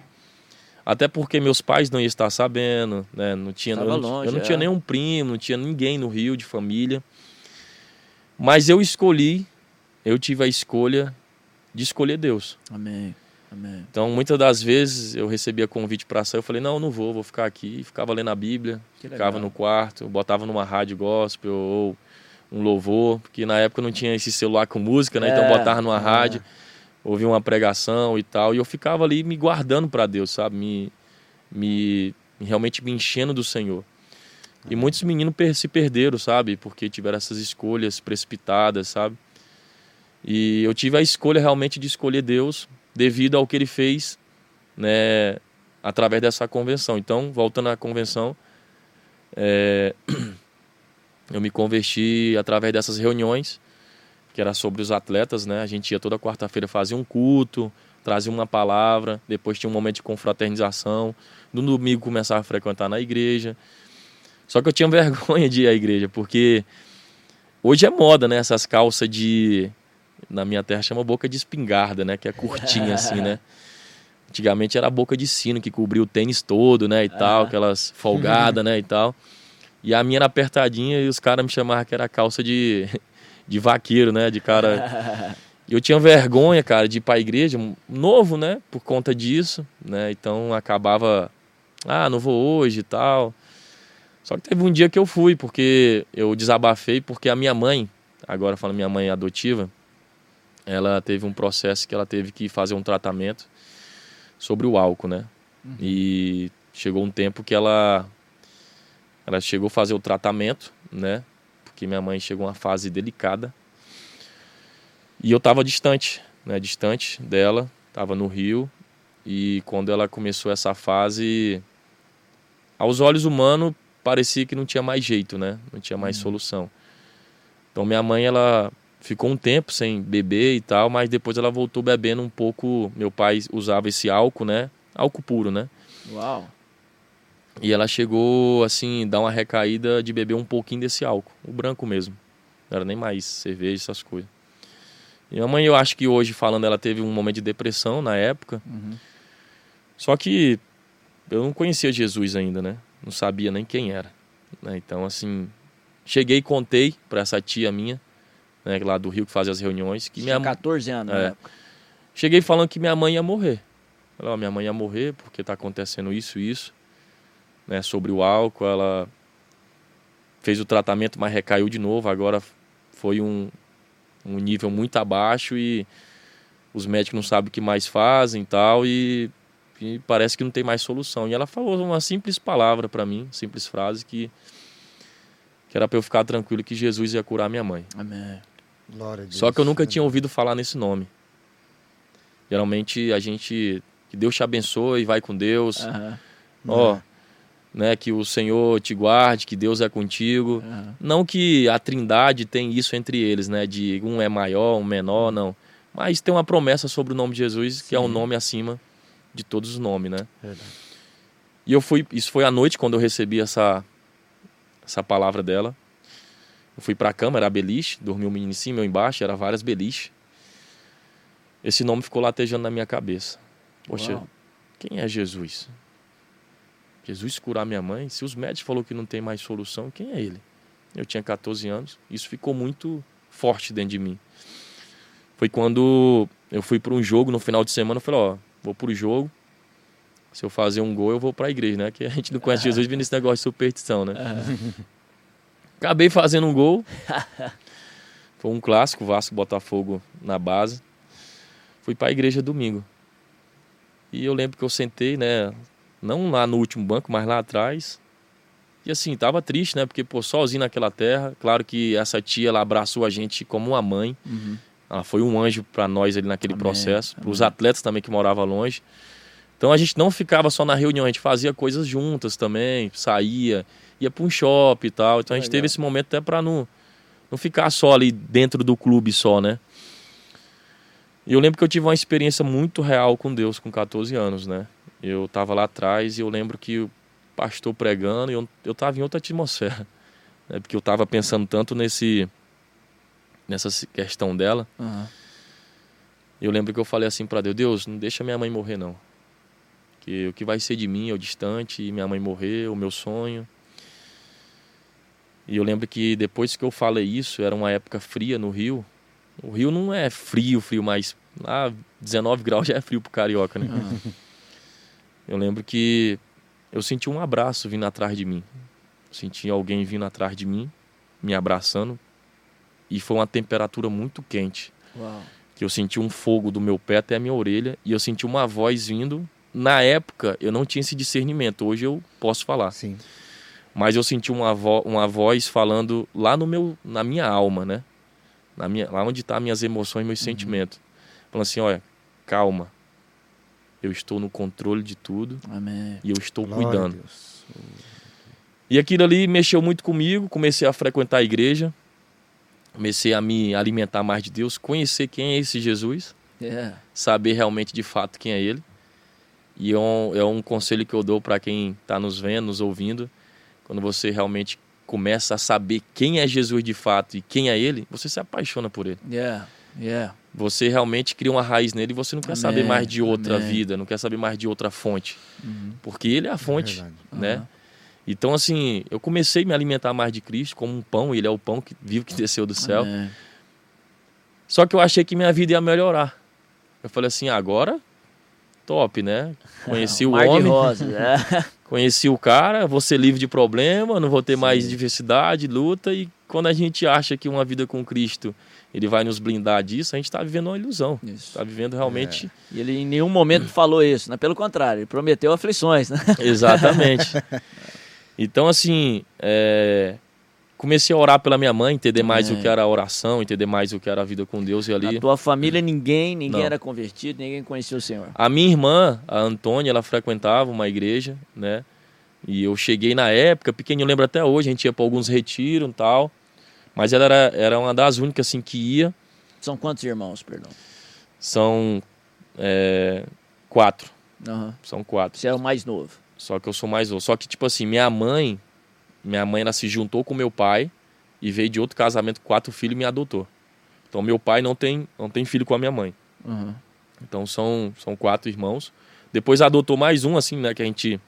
Até porque meus pais não iam estar sabendo, né? Não tinha, eu, longe, eu não é. tinha nenhum primo, não tinha ninguém no Rio de família. Mas eu escolhi, eu tive a escolha de escolher Deus. Amém. Amém. Então, muitas das vezes eu recebia convite para sair, eu falei, não, não vou, vou ficar aqui. Ficava lendo a Bíblia, ficava no quarto, botava numa rádio gospel ou um louvor, porque na época não tinha esse celular com música, né? Então, é, então botava numa é. rádio, ouvir uma pregação e tal, e eu ficava ali me guardando para Deus, sabe? Me, me realmente me enchendo do Senhor. E muitos meninos se perderam, sabe? Porque tiveram essas escolhas precipitadas, sabe? E eu tive a escolha realmente de escolher Deus devido ao que ele fez, né, através dessa convenção. Então, voltando à convenção, é, (clears throat) eu me converti através dessas reuniões, que era sobre os atletas, né? A gente ia toda quarta-feira fazer um culto, trazia uma palavra, depois tinha um momento de confraternização. No domingo começava a frequentar na igreja. Só que eu tinha (laughs) vergonha de ir à igreja, porque hoje é moda, né? Essas calças de. Na minha terra chama boca de espingarda, né? Que é curtinha assim, né? (laughs) Antigamente era a boca de sino que cobria o tênis todo, né? E tal, aquelas folgadas, né? E tal. E a minha era apertadinha e os caras me chamavam que era calça de, (laughs) de vaqueiro, né? De cara. E eu tinha vergonha, cara, de ir para a igreja, novo, né? Por conta disso, né? Então acabava, ah, não vou hoje e tal. Só que teve um dia que eu fui, porque eu desabafei, porque a minha mãe, agora falando minha mãe adotiva, ela teve um processo que ela teve que fazer um tratamento sobre o álcool, né? Uhum. E chegou um tempo que ela ela chegou a fazer o tratamento, né? Porque minha mãe chegou a uma fase delicada e eu estava distante, né? Distante dela, estava no Rio. E quando ela começou essa fase, aos olhos humanos, parecia que não tinha mais jeito, né? Não tinha mais uhum. solução. Então minha mãe, ela ficou um tempo sem beber e tal, mas depois ela voltou bebendo um pouco. Meu pai usava esse álcool, né? Álcool puro, né? Uau! E ela chegou, assim, dar uma recaída de beber um pouquinho desse álcool, o branco mesmo. Não era nem mais cerveja, essas coisas. E a mãe, eu acho que hoje, falando, ela teve um momento de depressão na época. Uhum. Só que eu não conhecia Jesus ainda, né? Não sabia nem quem era. Né? Então, assim, cheguei e contei para essa tia minha, né, lá do Rio, que fazia as reuniões. Que minha 14 anos, é, Cheguei falando que minha mãe ia morrer. Falei, minha mãe ia morrer porque está acontecendo isso e isso. Né, sobre o álcool, ela fez o tratamento, mas recaiu de novo. Agora foi um, um nível muito abaixo e os médicos não sabem o que mais fazem e tal, e, e parece que não tem mais solução. E ela falou uma simples palavra para mim, simples frase, que, que era para eu ficar tranquilo que Jesus ia curar minha mãe. Amém. Glória a Deus. Só que eu nunca tinha ouvido falar nesse nome. Geralmente a gente. Que Deus te abençoe, vai com Deus. Uhum. Ó, né, que o Senhor te guarde, que Deus é contigo. Uhum. Não que a Trindade tem isso entre eles, né, de um é maior, um menor, não. Mas tem uma promessa sobre o nome de Jesus, Sim. que é um nome acima de todos os nomes, né? Verdade. E eu fui, isso foi à noite quando eu recebi essa essa palavra dela. Eu fui para a cama, era beliche, dormiu um menino em cima, eu embaixo, era várias beliches. Esse nome ficou latejando na minha cabeça. Poxa, Uau. quem é Jesus? Jesus curar minha mãe, se os médicos falou que não tem mais solução, quem é ele? Eu tinha 14 anos, isso ficou muito forte dentro de mim. Foi quando eu fui para um jogo no final de semana, eu falei, ó, vou pro jogo. Se eu fazer um gol, eu vou para a igreja, né? Que a gente não conhece (laughs) Jesus vindo esse negócio de superstição, né? Acabei fazendo um gol. (laughs) Foi um clássico, Vasco Botafogo na base. Fui para a igreja domingo. E eu lembro que eu sentei, né, não lá no último banco, mas lá atrás. E assim, tava triste, né? Porque, pô, sozinho naquela terra. Claro que essa tia, ela abraçou a gente como uma mãe. Uhum. Ela foi um anjo para nós ali naquele Amém. processo. Para os atletas também que moravam longe. Então a gente não ficava só na reunião, a gente fazia coisas juntas também. Saía, ia para um shopping e tal. Então a gente Legal. teve esse momento até para não, não ficar só ali dentro do clube só, né? E eu lembro que eu tive uma experiência muito real com Deus com 14 anos, né? Eu estava lá atrás e eu lembro que o pastor pregando e eu eu estava em outra atmosfera, (laughs) né? porque eu estava pensando tanto nesse nessa questão dela. Uhum. Eu lembro que eu falei assim para Deus: Deus, não deixa minha mãe morrer não, que o que vai ser de mim é o distante e minha mãe morrer, o meu sonho. E eu lembro que depois que eu falei isso, era uma época fria no Rio. O Rio não é frio, frio, mas lá 19 graus já é frio pro carioca, né? Uhum. Eu lembro que eu senti um abraço vindo atrás de mim. Senti alguém vindo atrás de mim, me abraçando. E foi uma temperatura muito quente. Uau. que eu senti um fogo do meu pé até a minha orelha e eu senti uma voz vindo. Na época eu não tinha esse discernimento, hoje eu posso falar. Sim. Mas eu senti uma, vo uma voz falando lá no meu, na minha alma, né? Na minha, lá onde estão tá minhas emoções, meus uhum. sentimentos. Falando assim, olha, calma. Eu estou no controle de tudo. Amém. E eu estou Glória cuidando. E aquilo ali mexeu muito comigo. Comecei a frequentar a igreja comecei a me alimentar mais de Deus, conhecer quem é esse Jesus, yeah. É. saber realmente de fato quem é Ele. E é um, é um conselho que eu dou para quem está nos vendo, nos ouvindo. Quando você realmente começa a saber quem é Jesus de fato e quem é Ele, você se apaixona por Ele. Yeah. Yeah. Você realmente cria uma raiz nele e você não quer Amém. saber mais de outra Amém. vida, não quer saber mais de outra fonte. Uhum. Porque Ele é a fonte, é né? Uhum. Então, assim, eu comecei a me alimentar mais de Cristo como um pão, ele é o pão que vivo que desceu do céu. Amém. Só que eu achei que minha vida ia melhorar. Eu falei assim, agora, top, né? Conheci (laughs) o, o homem. Rosa, né? (laughs) conheci o cara, vou ser livre de problema, não vou ter Sim. mais diversidade, luta. E quando a gente acha que uma vida com Cristo ele vai nos blindar disso, a gente está vivendo uma ilusão. Está vivendo realmente. É. E ele em nenhum momento (clears throat) falou isso, né? Pelo contrário, ele prometeu aflições, né? Exatamente. (laughs) Então, assim, é... comecei a orar pela minha mãe, entender mais é. o que era a oração, entender mais o que era a vida com Deus e ali. Na tua família ninguém, ninguém Não. era convertido, ninguém conhecia o Senhor. A minha irmã, a Antônia, ela frequentava uma igreja, né? E eu cheguei na época, pequeno, eu lembro até hoje, a gente ia para alguns retiros e tal. Mas ela era, era uma das únicas assim que ia. São quantos irmãos, perdão? São é, quatro. Uhum. São quatro. Você é o mais novo. Só que eu sou mais novo. Só que, tipo assim, minha mãe, minha mãe, ela se juntou com meu pai e veio de outro casamento com quatro filhos e me adotou. Então, meu pai não tem, não tem filho com a minha mãe. Uhum. Então, são, são quatro irmãos. Depois adotou mais um, assim, né, que a gente...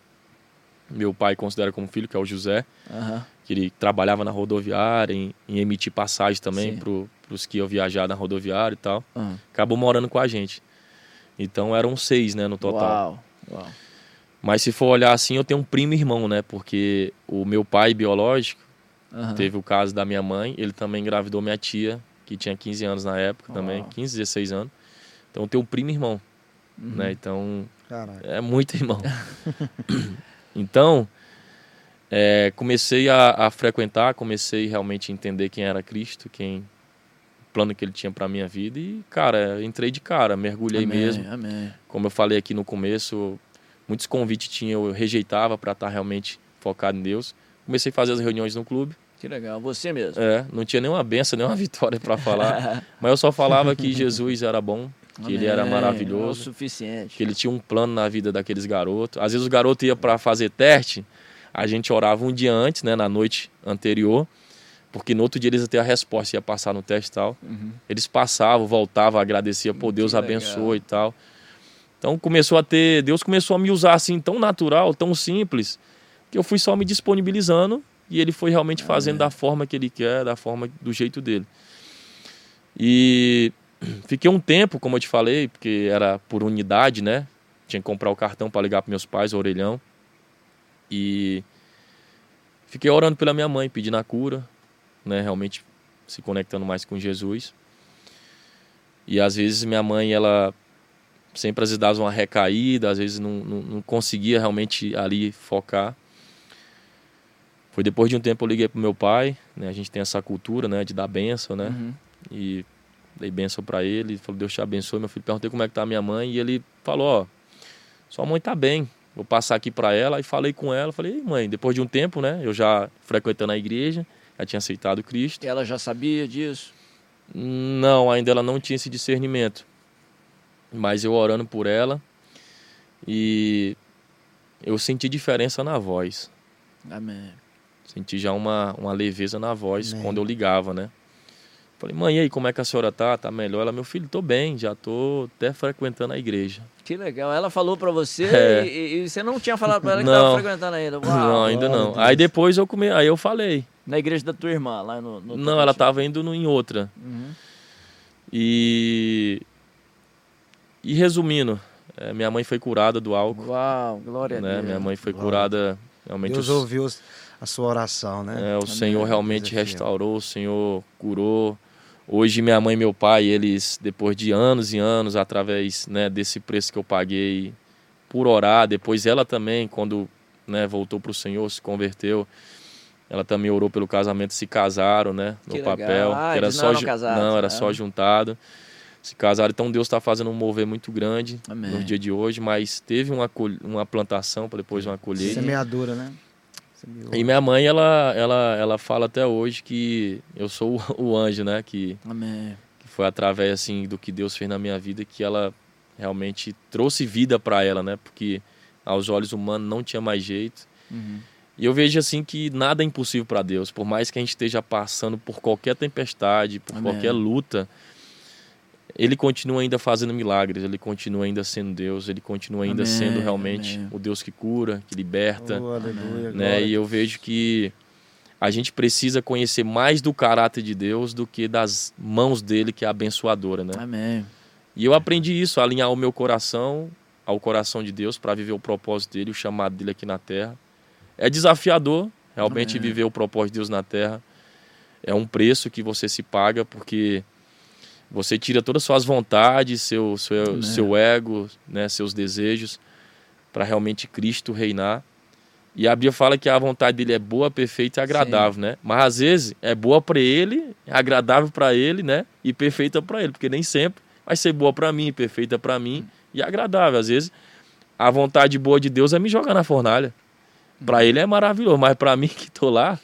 Meu pai considera como filho, que é o José. Uhum. Que ele trabalhava na rodoviária, em, em emitir passagens também para os que iam viajar na rodoviária e tal. Uhum. Acabou morando com a gente. Então, eram seis, né, no total. Uau, uau. Mas se for olhar assim, eu tenho um primo irmão, né? Porque o meu pai biológico uhum. teve o caso da minha mãe, ele também engravidou minha tia, que tinha 15 anos na época também, 15, 16 anos. Então eu tenho um primo irmão, uhum. né? Então Caraca. é muito irmão. (laughs) então é, comecei a, a, frequentar, comecei realmente a entender quem era Cristo, quem o plano que ele tinha para minha vida e cara, entrei de cara, mergulhei amém, mesmo. Amém. Como eu falei aqui no começo, muitos convites tinha, eu rejeitava para estar tá realmente focado em Deus. Comecei a fazer as reuniões no clube. Que legal, você mesmo. É, não tinha nenhuma benção, nenhuma (laughs) vitória para falar. (laughs) mas eu só falava que Jesus era bom, que Amém. ele era maravilhoso. É o suficiente. Que ele tinha um plano na vida daqueles garotos. Às vezes os garotos iam para fazer teste, a gente orava um dia antes, né, na noite anterior, porque no outro dia eles iam ter a resposta, ia passar no teste e tal. Uhum. Eles passavam, voltavam, agradeciam, por Deus abençoe e tal. Então começou a ter, Deus começou a me usar assim tão natural, tão simples, que eu fui só me disponibilizando e ele foi realmente fazendo da forma que ele quer, da forma do jeito dele. E (clears throat) fiquei um tempo, como eu te falei, porque era por unidade, né? Tinha que comprar o cartão para ligar para meus pais, o orelhão. E fiquei orando pela minha mãe, pedindo a cura, né? Realmente se conectando mais com Jesus. E às vezes minha mãe, ela sempre às vezes dava uma recaída, às vezes não, não, não, conseguia realmente ali focar. Foi depois de um tempo eu liguei pro meu pai, né? A gente tem essa cultura, né, de dar benção, né? Uhum. E dei benção para ele, falou: "Deus te abençoe". Meu filho perguntei como é que tá a minha mãe e ele falou: "Ó, sua mãe tá bem. Vou passar aqui para ela". E falei com ela, falei: "Mãe, depois de um tempo, né, eu já frequentando a igreja, já tinha aceitado Cristo". E ela já sabia disso? Não, ainda ela não tinha esse discernimento mas eu orando por ela e eu senti diferença na voz. Amém. Senti já uma, uma leveza na voz Amém. quando eu ligava, né? Falei, mãe, e aí, como é que a senhora tá? Tá melhor? Ela, meu filho, tô bem, já tô até frequentando a igreja. Que legal. Ela falou para você (laughs) é. e, e, você não tinha falado para ela que não. tava frequentando ainda. Uau, não, ainda não. Aí depois eu come... aí eu falei. Na igreja da tua irmã, lá no. no não, ela tava indo no, em outra. Uhum. E e resumindo, é, minha mãe foi curada do álcool. Uau, glória né? a Deus. Minha mãe foi curada realmente. Deus os... ouviu a sua oração, né? É, o Amém. Senhor realmente restaurou, o Senhor curou. Hoje minha mãe e meu pai, eles depois de anos e anos através né, desse preço que eu paguei por orar, depois ela também quando né, voltou para o Senhor, se converteu, ela também orou pelo casamento, se casaram, né, no Que papel, legal. Ah, que era não só ju- casados, não era né? só juntado. Se casaram, então Deus está fazendo um mover muito grande Amém. no dia de hoje, mas teve uma, uma plantação para depois uma colheita. Semeadura, né? E minha mãe, ela, ela, ela fala até hoje que eu sou o, o anjo, né? Que, Amém. que foi através assim do que Deus fez na minha vida que ela realmente trouxe vida para ela, né? Porque aos olhos humanos não tinha mais jeito. Uhum. E eu vejo assim que nada é impossível para Deus, por mais que a gente esteja passando por qualquer tempestade, por Amém. qualquer luta, ele continua ainda fazendo milagres, ele continua ainda sendo Deus, ele continua ainda Amém, sendo realmente amém. o Deus que cura, que liberta Oh, aleluia, né? glória. E eu vejo que a gente precisa conhecer mais do caráter de Deus do que das mãos dele, que é abençoadora, né? Amém. E eu aprendi isso, alinhar o meu coração ao coração de Deus para viver o propósito dele, o chamado dele aqui na terra. É desafiador, realmente Amém. viver o propósito de Deus na terra. É um preço que você se paga porque você tira todas as suas vontades, seu seu, Amém. seu ego, né, seus desejos para realmente Cristo reinar. E a Bíblia fala que a vontade dele é boa, perfeita e agradável, né? Mas às vezes é boa para ele, é agradável para ele, né? E perfeita para ele, porque nem sempre vai ser boa para mim, perfeita para mim e agradável. Às vezes a vontade boa de Deus é me jogar na fornalha. Para ele é maravilhoso, mas para (laughs) mim que tô lá,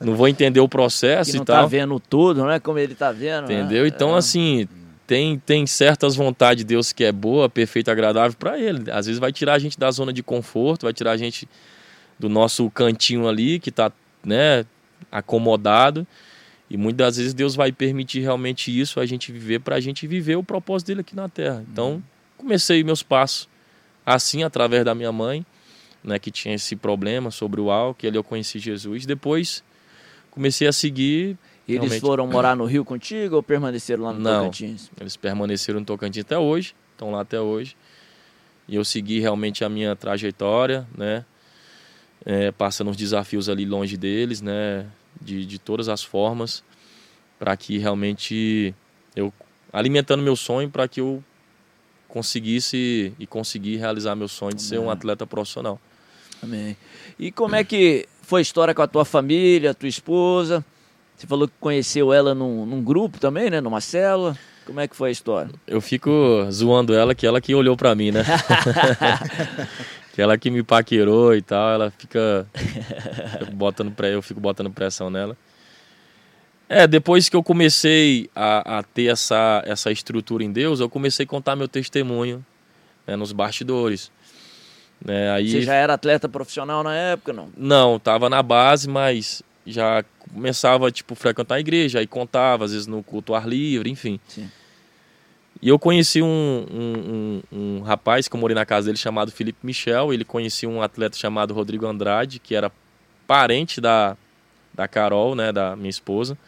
não vou entender o processo e não tal. tá vendo tudo, não é como ele tá vendo. né? Entendeu? Então, É. assim, tem, tem certas vontades de Deus que é boa, perfeita, agradável para Ele. Às vezes vai tirar a gente da zona de conforto, vai tirar a gente do nosso cantinho ali, que tá, né, acomodado. E muitas das vezes Deus vai permitir realmente isso, a gente viver, para a gente viver o propósito dele aqui na Terra. Então, comecei meus passos assim, através da minha mãe, né, que tinha esse problema sobre o álcool, ali eu conheci Jesus. Depois, comecei a seguir E eles realmente- foram morar no Rio contigo ou permaneceram lá no Não. Tocantins? Eles permaneceram no Tocantins até hoje, estão lá até hoje. E eu segui realmente a minha trajetória, né? É, passando os desafios ali longe deles, né? De, de todas as formas, para que realmente eu alimentando meu sonho para que eu conseguisse e conseguir realizar meu sonho de ser um atleta profissional. Amém. E como é que foi a história com a tua família, tua esposa? Você falou que conheceu ela num, num grupo também, né? Numa célula. Como é que foi a história? Eu fico zoando ela que ela que olhou pra mim, né? (laughs) que ela que me paquerou e tal, ela fica botando pré, eu fico botando pressão nela. É, depois que eu comecei a, a ter essa, essa estrutura em Deus, eu comecei a contar meu testemunho né, nos bastidores. Né, aí, Você já era atleta profissional na época, não? não, tava na base, mas já começava, tipo, frequentar a igreja, aí contava, às vezes no culto ar livre, enfim. Sim. E eu conheci um, um, um, um rapaz que eu morei na casa dele chamado Felipe Michel, ele conhecia um atleta chamado Rodrigo Andrade, que era parente da, da Carol, né, da minha esposa.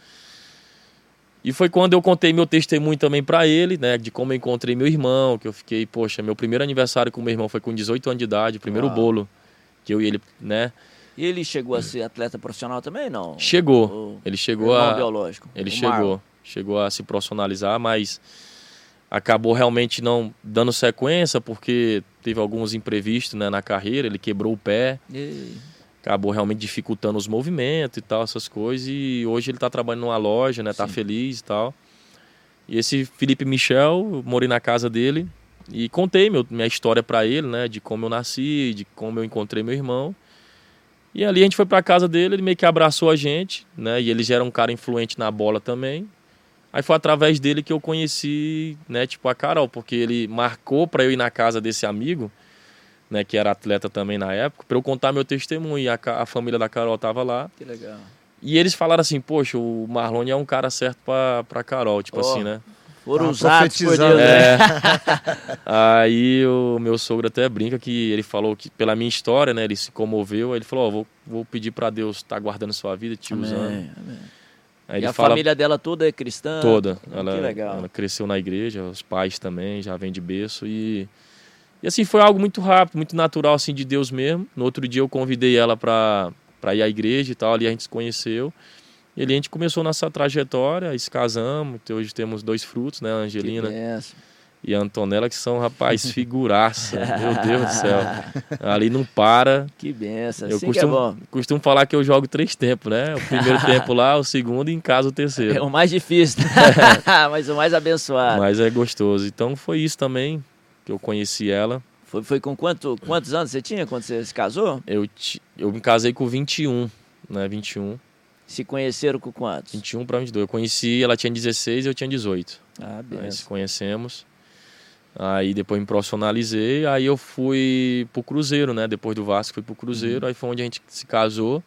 E foi quando eu contei meu testemunho também para ele, né, de como eu encontrei meu irmão, que eu fiquei, poxa, meu primeiro aniversário com meu irmão foi com 18 anos de idade, o primeiro Uau. bolo que eu e ele, né, E ele chegou a ser atleta profissional também, não? chegou. O Ele chegou a biológico. ele o chegou, Marlon. chegou a se profissionalizar, mas acabou realmente não dando sequência porque teve alguns imprevistos né, na carreira, ele quebrou o pé, E- acabou realmente dificultando os movimentos e tal, essas coisas, e hoje ele está trabalhando numa loja, né, tá Sim. feliz e tal. E esse Felipe Michel, eu morei na casa dele e contei meu, minha história para ele, né, de como eu nasci, de como eu encontrei meu irmão. E ali a gente foi pra casa dele, ele meio que abraçou a gente, né? E ele já era um cara influente na bola também. Aí foi através dele que eu conheci, né, tipo a Carol, porque ele marcou para eu ir na casa desse amigo, né, que era atleta também na época, para eu contar meu testemunho. E a, a família da Carol tava lá. Que legal. E eles falaram assim: "Poxa, o Marlon é um cara certo pra, pra Carol", tipo Ó, assim, né? Foram Tá usados por Deus. É. né? (laughs) Aí o meu sogro até brinca que ele falou que pela minha história, né, ele se comoveu, aí ele falou: "Ó, vou, vou pedir para Deus estar guardando sua vida, te usando". Amém, amém. Aí E a fala família dela toda é cristã? toda. Que Ela, legal. ela cresceu na igreja, os pais também, já vem de berço e e assim foi algo muito rápido, muito natural assim de Deus mesmo. No outro dia eu convidei ela para ir à igreja e tal, ali a gente se conheceu. E ali a gente começou nossa trajetória, se casamos, hoje temos dois frutos, né, a Angelina e a Antonella, que são, rapaz, (laughs) figuraça. Meu Deus do céu. Ali não para. Que benção, eu assim costumo, é costumo falar que eu jogo três tempos, né? O primeiro (laughs) tempo lá, o segundo e em casa o terceiro. É o mais difícil, (laughs) mas o mais abençoado. Mas é gostoso. Então foi isso também que eu conheci ela. Foi, foi com quanto, quantos anos você tinha quando você se casou? Eu, eu me casei com 21, né? 21. Se conheceram com quantos? 21 para 22. Eu conheci, ela tinha 16 e eu tinha 18. Ah, beleza. Aí se conhecemos. Aí depois me profissionalizei, aí eu fui pro Cruzeiro, né? Depois do Vasco fui pro Cruzeiro, uhum. aí foi onde a gente se casou,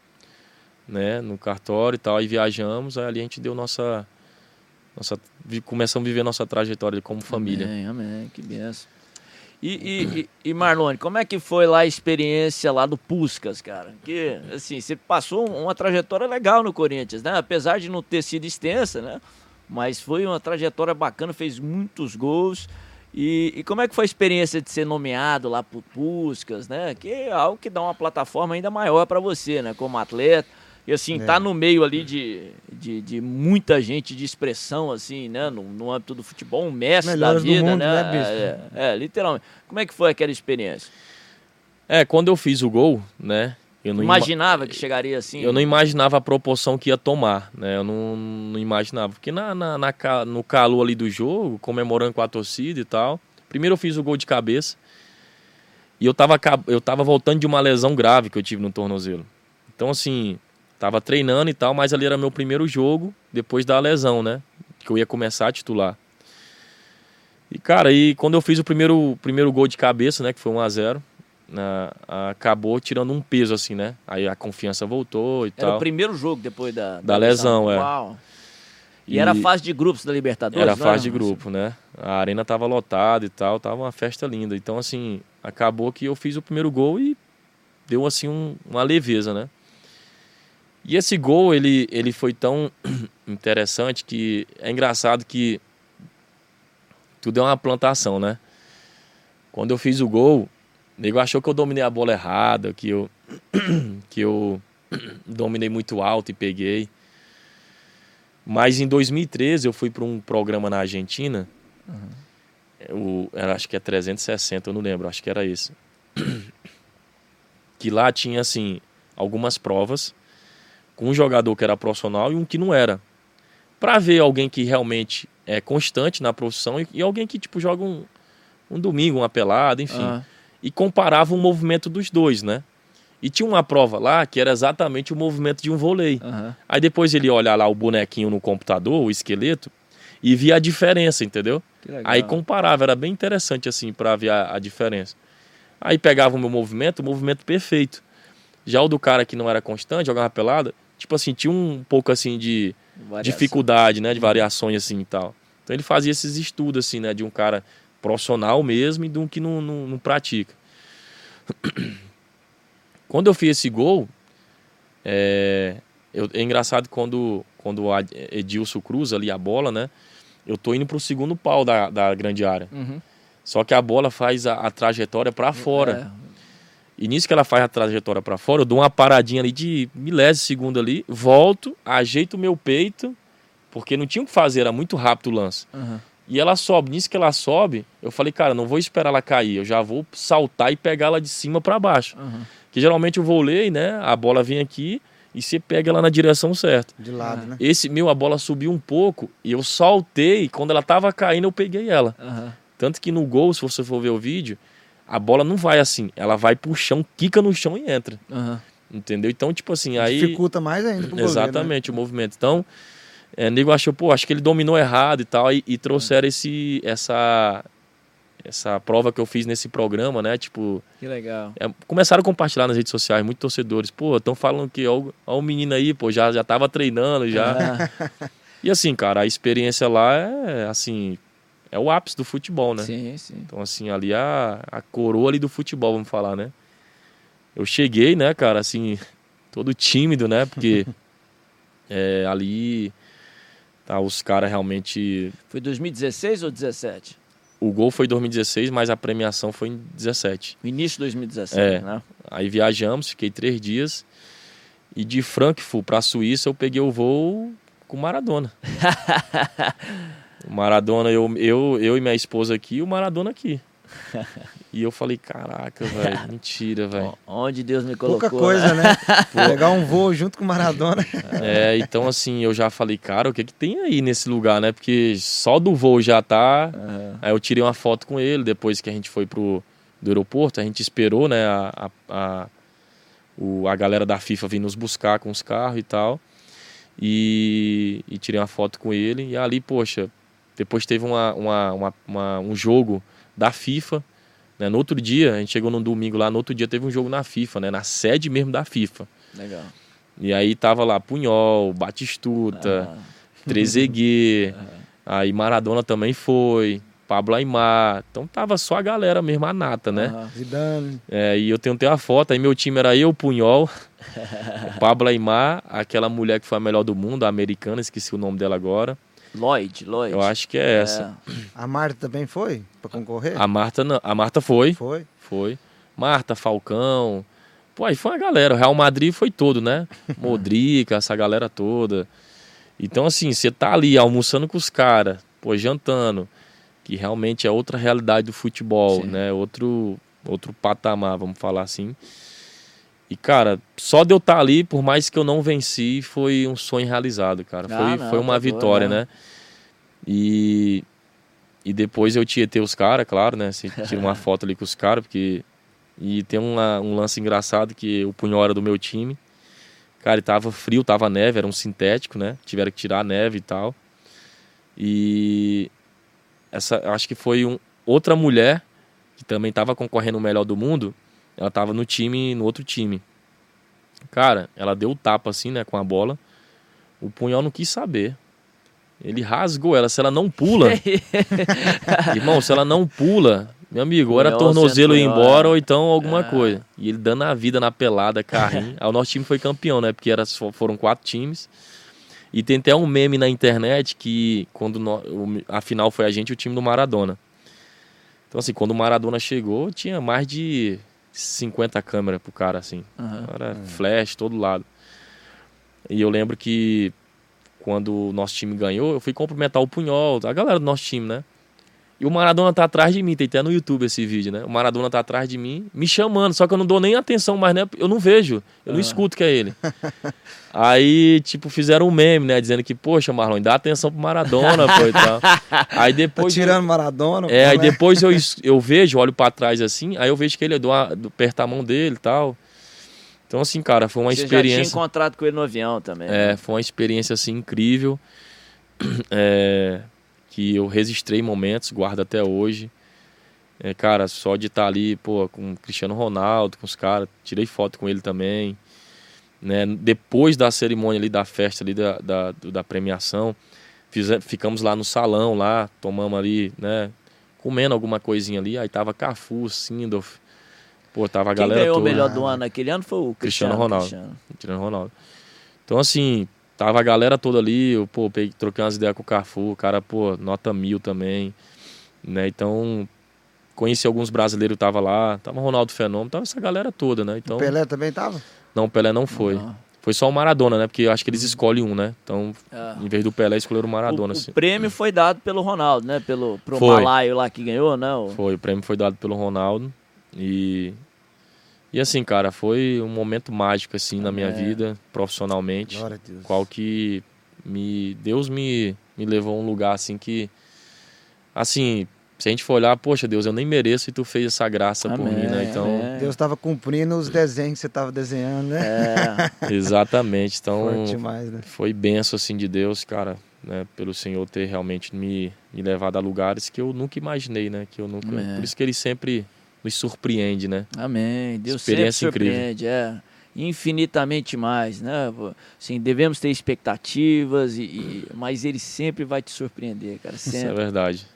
né? No cartório e tal, aí viajamos, aí ali a gente deu nossa... nossa começamos a viver nossa trajetória como família. Amém, amém, que benção. E, e, e, Marlone, como é que foi lá a experiência lá do Puscas, cara? Que, assim, você passou uma trajetória legal no Corinthians, né? Apesar de não ter sido extensa, né? Mas foi uma trajetória bacana, fez muitos gols. E, e, como é que foi a experiência de ser nomeado lá por Puscas, né? Que é algo que dá uma plataforma ainda maior para você, né? Como atleta. E assim, é. tá no meio ali de, de, de, muita gente de expressão, assim, né? No, no âmbito do futebol, um mestre da vida, mundo, né? né é, é, literalmente. Como é que foi aquela experiência? É, quando eu fiz o gol, né? Eu não imaginava que chegaria assim? Eu não imaginava a proporção que ia tomar, né? Eu não, não imaginava. Porque na, na, na, no calor ali do jogo, comemorando com a torcida e tal. Primeiro eu fiz o gol de cabeça. E eu tava, eu tava voltando de uma lesão grave que eu tive no tornozelo. Então, assim, tava treinando e tal, mas ali era meu primeiro jogo depois da lesão, né? Que eu ia começar a titular. E, cara, e quando eu fiz o primeiro, primeiro gol de cabeça, né? Que foi 1 a 0 acabou tirando um peso, assim, né? Aí a confiança voltou e era tal. Era o primeiro jogo depois da, da, da lesão, lesão, é. Uau. E, e, era fase de grupos da Libertadores? Era fase de grupo, né? A arena tava lotada e tal, tava uma festa linda. Então, assim, acabou que eu fiz o primeiro gol e deu, assim, um, uma leveza, né? E esse gol, ele, ele foi tão (clears throat) interessante que é engraçado que tudo é uma plantação, né? Quando eu fiz o gol, o nego achou que eu dominei a bola errada, que eu, (clears throat) que eu (clears throat) dominei muito alto e peguei. Mas em 2013 eu fui para um programa na Argentina. Uhum. era, acho que é 360, eu não lembro, acho que era esse. Que lá tinha assim algumas provas com um jogador que era profissional e um que não era. Para ver alguém que realmente é constante na profissão e, e alguém que tipo joga um, um domingo, uma pelada, enfim. Uhum e comparava o movimento dos dois, né? E tinha uma prova lá que era exatamente o movimento de um vôlei. Uhum. Aí depois ele olha lá o bonequinho no computador, o esqueleto, e via a diferença, entendeu? Aí comparava, era bem interessante assim para ver a, a, diferença. Aí pegava o meu movimento, o movimento perfeito. Já o do cara que não era constante, jogava pelada, tipo assim, tinha um pouco assim de Variação. dificuldade, né, de variações assim e tal. Então ele fazia esses estudos assim, né, de um cara profissional mesmo e de um que não, não, não pratica. (clears throat) Quando eu fiz esse gol, é, eu, é engraçado quando, quando o Edilson cruza ali a bola, né? Eu tô indo pro segundo pau da, da grande área. Uhum. Só que a bola faz a, a trajetória para fora. É. E nisso que ela faz a trajetória para fora, eu dou uma paradinha ali de milésimo de segundo ali, volto, ajeito o meu peito, porque não tinha o que fazer, era muito rápido o lance. Uhum. E ela sobe. Nisso que ela sobe, eu falei, cara, não vou esperar ela cair, eu já vou saltar e pegar ela de cima para baixo. Uhum. Que geralmente o vôlei, né? A bola vem aqui e você pega ela na direção certa. De lado, uhum. né? Esse meu, a bola subiu um pouco e eu saltei. Quando ela tava caindo, eu peguei ela. Uhum. Tanto que no gol, se você for ver o vídeo, a bola não vai assim. Ela vai pro chão, quica no chão e entra. Entendeu? Então, tipo assim, aí. Dificulta mais ainda pro Exatamente, goleiro, né? o movimento. Então é, nego achou, pô, acho que ele dominou errado e tal, e, e trouxeram esse, essa, essa prova que eu fiz nesse programa, né? Tipo. Que legal. É, começaram a compartilhar nas redes sociais, muitos torcedores. Pô, estão falando que ó, ó, o menino aí, pô, já, já tava treinando já. Ah. (laughs) E assim, cara, a experiência lá é assim. É o ápice do futebol, né? Sim, sim. Então, assim, ali a, a coroa ali do futebol, vamos falar, né? Eu cheguei, né, cara, assim, todo tímido, né? Porque (laughs) é, ali Tá, os caras realmente. Foi 2016 ou 17? O gol foi em 2016, mas a premiação foi em 17. O início de 2017, é. né? Aí viajamos, fiquei três dias. E de Frankfurt para a Suíça eu peguei o voo com Maradona. (laughs) o Maradona, eu, eu, eu e minha esposa aqui, e o Maradona aqui. (laughs) E eu falei, caraca, velho, (laughs) mentira, velho. Onde Deus me colocou. Pouca coisa, né? (laughs) Pegar um voo junto com o Maradona. É, então assim, eu já falei, cara, o que que tem aí nesse lugar, né? Porque só do voo já tá. Aham. Aí eu tirei uma foto com ele depois que a gente foi pro do aeroporto, a gente esperou, né, a, a, a, o, a galera da FIFA vir nos buscar com os carros e tal. E, e tirei uma foto com ele. E ali, poxa, depois teve uma, uma, uma, uma- um jogo da FIFA. Né? No outro dia, a gente chegou num domingo lá, no outro dia teve um jogo na FIFA, né? Na sede mesmo da FIFA. Legal. E aí tava lá Punhol, Batistuta, Ah, Trezeguet, (laughs) aí Maradona também foi, Pablo Aimar. Então tava só a galera mesmo, a nata, né? aham. Zidane. É, e eu tentei a foto, aí meu time era eu, Punhol, o (laughs) Pablo Aimar, aquela mulher que foi a melhor do mundo, a americana, esqueci o nome dela agora. Lloyd, Lloyd. Eu acho que é essa. A Marta também foi pra concorrer? A Marta não, a Marta foi, Foi. foi. Marta, Falcão. Pô, aí foi uma galera. O Real Madrid foi todo, né? (laughs) Modrica, essa galera toda. Então, assim, você tá ali almoçando com os caras, pô, jantando, que realmente é outra realidade do futebol, Sim. né? Outro, outro patamar, vamos falar assim. E, cara, só de eu estar ali, por mais que eu não venci, foi um sonho realizado, cara. Ah, foi, não, foi uma tá vitória, né? né? E, e depois eu tietei os caras, claro, né? Você tira uma (laughs) foto ali com os caras, porque. E tem uma- um lance engraçado que o punhol era do meu time. Cara, e tava frio, tava neve, era um sintético, né? Tiveram que tirar a neve e tal. E essa, acho que foi um, outra mulher que também tava concorrendo o melhor do mundo. Ela tava no time, no outro time. Cara, ela deu o tapa assim, né, com a bola. O punhol não quis saber. Ele rasgou ela. Se ela não pula, (laughs) irmão, se ela não pula, meu amigo, ou era tornozelo ir embora é. ou então alguma Ah. coisa. E ele dando a vida na pelada, carrinho. (laughs) Aí o nosso time foi campeão, né? Porque era, foram quatro times. E tem até um meme na internet que quando o- a final foi a gente e o time do Maradona. Então, assim, quando o Maradona chegou, tinha mais de 50 câmeras pro cara, assim. Aham. Era flash, todo lado. E eu lembro que quando o nosso time ganhou, eu fui cumprimentar o Punhol, a galera do nosso time, né? E o Maradona tá atrás de mim, tem até no YouTube esse vídeo, né? O Maradona tá atrás de mim, me chamando, só que eu não dou nem atenção mais, né? Eu não vejo, eu não Ah. escuto que é ele. (laughs) Aí, tipo, fizeram um meme, né? Dizendo que, poxa, Marlon, dá atenção pro Maradona, pô, e tal. (laughs) Aí Tá depois... tirando Maradona. É, aí né? depois eu, (laughs) eu vejo, olho pra trás assim, aí eu vejo que ele do, do aperta a mão dele e tal. Então, assim, cara, foi uma Você já tinha experiência. encontrado com ele no avião também. É, né? foi uma experiência assim incrível. (clears throat) É, que eu registrei momentos, guardo até hoje. É, cara, só de estar ali, pô, com o Cristiano Ronaldo, com os caras, tirei foto com ele também. Né? Depois da cerimônia ali, da festa ali, da, da, da premiação, fize- ficamos lá no salão, lá, tomamos ali, né? Comendo alguma coisinha ali, aí tava Cafu, Sindorf, pô, tava a Quem galera ganhou o toda. melhor do ano naquele ano foi o Cristiano, Cristiano Ronaldo. Cristiano. Cristiano Ronaldo. Então, assim, tava a galera toda ali, eu, pô, peguei, troquei umas ideias com o Cafu, o cara, pô, nota mil também, né? Então, conheci alguns brasileiros, tava lá, tava o Ronaldo Fenômeno, tava essa galera toda, né? Então, O Pelé também tava? não, o Pelé não foi. Não. Foi só o Maradona, né? Porque eu acho que eles escolhem um, né? Então, É. em vez do Pelé, escolheram o O, Maradona, o assim. prêmio foi dado pelo Ronaldo, né? Pelo pro Foi. Malaio lá que ganhou, né? O- Foi, o prêmio foi dado pelo Ronaldo e... E assim, cara, foi um momento mágico, assim, na minha É. vida, profissionalmente. Glória a Deus. qual que me Deus me, me levou a um lugar assim que assim se a gente for olhar poxa Deus eu nem mereço e tu fez essa graça por Amém, mim né então amém. Deus estava cumprindo os desenhos que você estava desenhando, né? É, (laughs) exatamente então Forte demais, né? foi benção assim de Deus cara né pelo Senhor ter realmente me, me levado a lugares que eu nunca imaginei né que eu nunca Amém. por isso que ele sempre nos surpreende né amém. Deus sempre Experiência incrível. surpreende, é. Infinitamente mais, né? Sim, devemos ter expectativas, e, e- mas ele sempre vai te surpreender, cara. isso é Sempre. verdade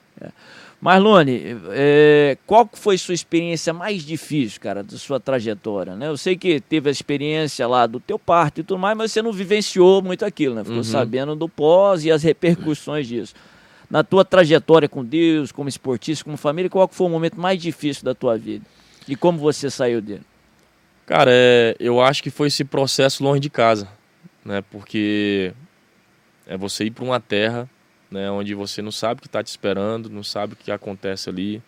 Marlone, é, qual foi sua experiência mais difícil, cara, da sua trajetória, né? Eu sei que teve a experiência lá do teu parto e tudo mais, mas você não vivenciou muito aquilo, né? Ficou Uhum. sabendo do pós e as repercussões disso. Na tua trajetória com Deus, como esportista, como família, qual foi o momento mais difícil da tua vida? E como você saiu dele? Cara, é, eu acho que foi esse processo longe de casa, né? Porque é você ir para uma terra, né, onde você não sabe o que está te esperando, não sabe o que acontece ali.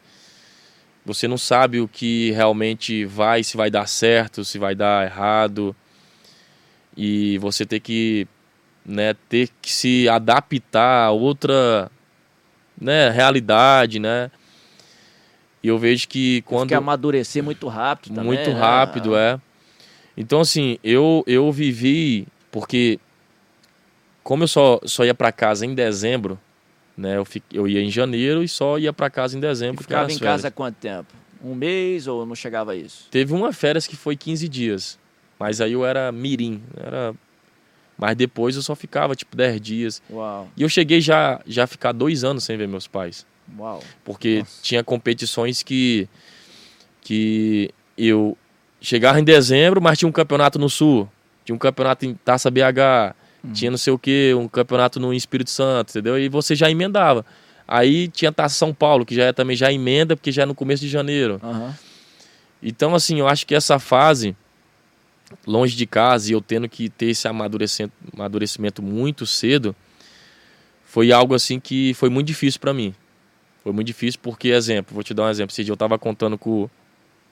Você não sabe o que realmente vai, se vai dar certo, se vai dar errado. E você ter que, né, ter que se adaptar a outra, né, realidade, né? E eu vejo que quando que amadurecer muito rápido também, muito né? rápido, é. Então assim, eu eu vivi porque como eu só só ia para casa em dezembro, né? Eu, fi, eu ia em janeiro e só ia para casa em dezembro. E ficava em casa há quanto tempo? Um mês ou não chegava a isso? Teve uma férias que foi 15 dias, mas aí eu era mirim, era mas depois eu só ficava tipo 10 dias. Uau, E eu cheguei já já a ficar dois anos sem ver meus pais. uau. porque Nossa. tinha competições que que eu chegava em dezembro, mas tinha um campeonato no sul, tinha um campeonato em Taça BH, tinha não sei o que, um campeonato no Espírito Santo, entendeu? E você já emendava. Aí tinha Taça São Paulo, que já é também já emenda, porque já é no começo de janeiro. Aham. Então, assim, eu acho que essa fase, longe de casa e eu tendo que ter esse amadurecimento, amadurecimento muito cedo, foi algo assim que foi muito difícil para mim. Foi muito difícil porque, exemplo, vou te dar um exemplo. Esse dia eu tava contando com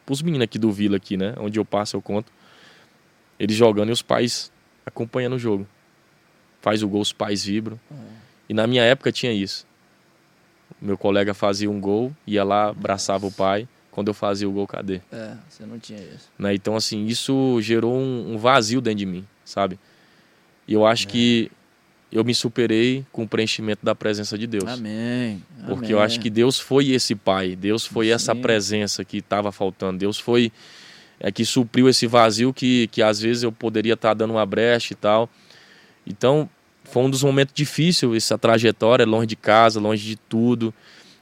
os meninos aqui do Vila, aqui, né? Onde eu passo, eu conto. Eles jogando e os pais acompanhando o jogo. Faz o gol, os pais vibram. E na minha época tinha isso. Meu colega fazia um gol, ia lá, abraçava o pai. Quando eu fazia o gol, cadê? É, você não tinha isso. né? Então, assim, isso gerou um, um vazio dentro de mim, sabe? E eu acho que eu me superei com o preenchimento da presença de Deus. Amém. Porque amém. eu acho que Deus foi esse pai, Deus foi essa Sim. presença que estava faltando, Deus foi é que supriu esse vazio que, que às vezes eu poderia estar dando uma brecha e tal. Então, foi um dos momentos difíceis essa trajetória, longe de casa, longe de tudo.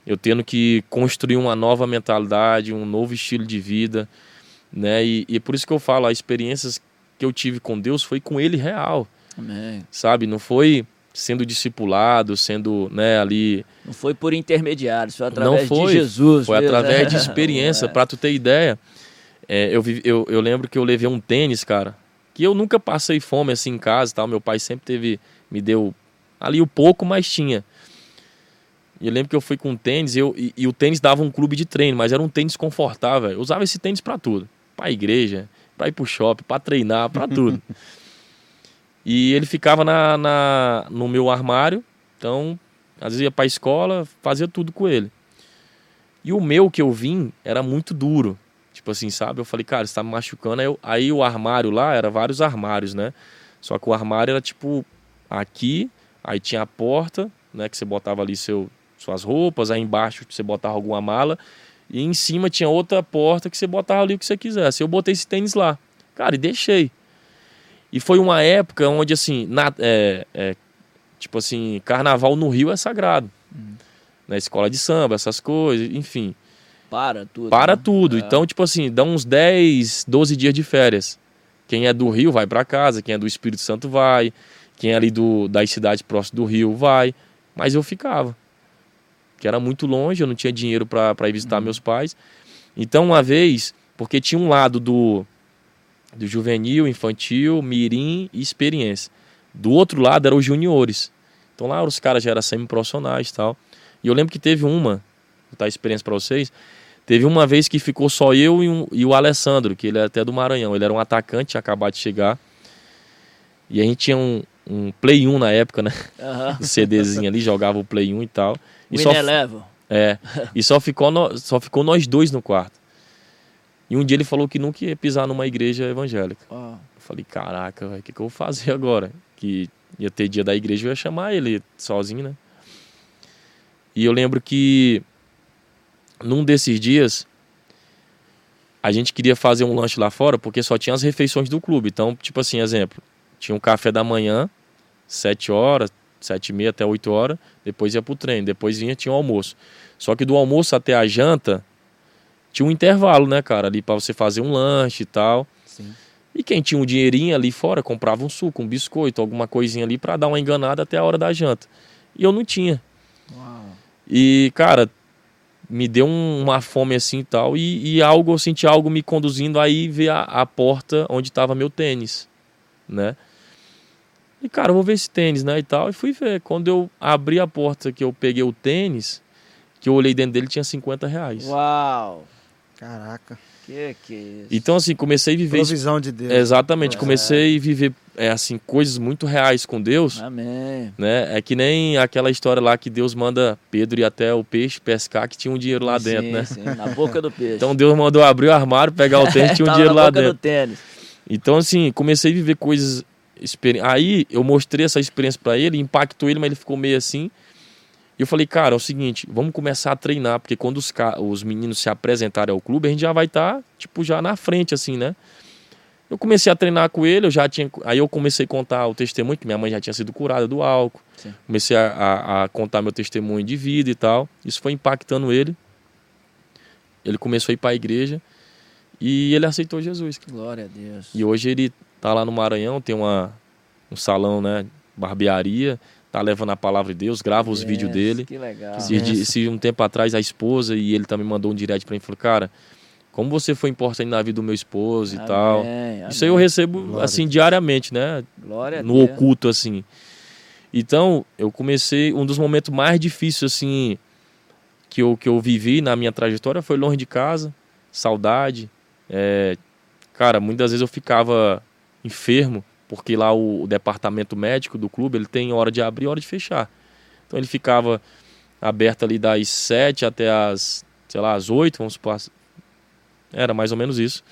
Eu tendo que construir uma nova mentalidade, um novo estilo de vida, né? E, e é por isso que eu falo, as experiências que eu tive com Deus foi com Ele real, Amém. sabe? Não foi sendo discipulado, sendo, né, ali Não foi por intermediários, foi através não foi, de Jesus. Foi mesmo. através de (laughs) experiência. É. Pra tu ter ideia, é, eu, eu, eu lembro que eu levei um tênis, cara, que eu nunca passei fome assim em casa, tal. Meu pai sempre teve, me deu ali o pouco, mas tinha. E eu lembro que eu fui com um tênis eu, e, e o tênis dava um clube de treino, mas era um tênis confortável. Eu usava esse tênis pra tudo, Pra igreja, pra ir pro shopping, pra treinar, pra (laughs) tudo. e ele ficava na, na, no meu armário, então às vezes ia pra escola, fazia tudo com ele. E o meu que eu vim era muito duro. Tipo assim, sabe? Eu falei, cara, você tá me machucando. Aí, eu- aí o armário lá, era vários armários, né? Só que o armário era tipo aqui, aí tinha a porta, né? Que você botava ali seu, suas roupas, aí embaixo você botava alguma mala. E em cima tinha outra porta que você botava ali o que você quisesse. Eu botei esse tênis lá. Cara, e deixei. E foi uma época onde, assim, na, é, é, tipo assim, carnaval no Rio é sagrado. Na escola de samba, essas coisas, enfim. Para tudo. Para né? tudo. É. Então, tipo assim, dá uns 10, 12 dias de férias. Quem é do Rio vai para casa, quem é do Espírito Santo vai, quem é ali do, das cidades próximas do Rio vai. Mas eu ficava. Que era muito longe, eu não tinha dinheiro para ir visitar meus pais. Então, uma vez, porque tinha um lado do, do juvenil, infantil, mirim e experiência. Do outro lado eram os juniores. Então lá os caras já eram semi-profissionais e tal. E eu lembro que teve uma, vou dar a experiência para vocês, Teve uma vez que ficou só eu e, um- e o Alessandro, que ele é até do Maranhão. Ele era um atacante, tinha acabado de chegar. E a gente tinha um, um Play 1 na época, né? Aham. Um CDzinho ali, jogava o Play 1 e tal. E só, Eleven. é, (laughs) e só ficou, no- só ficou nós dois no quarto. E um dia ele falou que nunca ia pisar numa igreja evangélica. Ó, Eu falei, caraca, o que, que eu vou fazer agora? Que ia ter dia da igreja, eu ia chamar ele sozinho, né? E eu lembro que num desses dias a gente queria fazer um lanche lá fora porque só tinha as refeições do clube. Então, tipo assim, exemplo, tinha um café da manhã, 7 horas, 7 e meia até 8 horas, depois ia pro treino, depois vinha, tinha o almoço. Só que do almoço até a janta tinha um intervalo, né, cara, ali pra você fazer um lanche e tal. Sim. E quem tinha um dinheirinho ali fora comprava um suco, um biscoito, alguma coisinha ali pra dar uma enganada até a hora da janta. E eu não tinha. uau. E, cara, me deu um, uma fome assim e tal. E, e, algo, eu senti algo me conduzindo aí ver a, a porta onde estava meu tênis, né? E cara, eu vou ver esse tênis, né? E tal. E fui ver. Quando eu abri a porta que eu peguei o tênis, que eu olhei dentro dele, tinha 50 reais. Uau! Caraca. Que que é isso? Então, assim, comecei a viver. Provisão de Deus. Exatamente, comecei a viver é, assim, coisas muito reais com Deus. Amém. Né? É que nem aquela história lá que Deus manda Pedro ir até o peixe pescar, que tinha um dinheiro lá sim, dentro, né? Sim, na boca do peixe. Então Deus mandou abrir o armário, pegar o (laughs) tênis, tinha um dinheiro na lá boca dentro. do tênis. Então, assim, comecei a viver coisas. Aí eu mostrei essa experiência pra ele, impactou ele, mas ele ficou meio assim. E eu falei, cara, é o seguinte, vamos começar a treinar, porque quando os, os meninos se apresentarem ao clube, a gente já vai estar, tipo, já na frente, assim, né? Eu comecei a treinar com ele, eu já tinha. Aí eu comecei a contar o testemunho, que minha mãe já tinha sido curada do álcool. Sim. Comecei a, a- a contar meu testemunho de vida e tal. Isso foi impactando ele. Ele começou a ir para a igreja e ele aceitou Jesus. Glória a Deus. E hoje ele tá lá no Maranhão, tem uma, um salão, né? Barbearia, tá levando a palavra de Deus, grava os Yes, vídeos dele. Que legal. Se, de- se um tempo atrás a esposa e ele também mandou um direct pra mim, falou, cara, como você foi importante na vida do meu esposo e tal. Amém, Isso aí eu amém. recebo, Glória assim, diariamente, né? Glória a no Deus. oculto, assim. Então, eu comecei, um dos momentos mais difíceis, assim, que eu, que eu vivi na minha trajetória foi longe de casa, saudade. É, cara, muitas vezes eu ficava enfermo, porque lá o, o departamento médico do clube, ele tem hora de abrir e hora de fechar. Então ele ficava aberto ali das sete até as, sei lá, as oito, vamos supor. Era mais ou menos isso.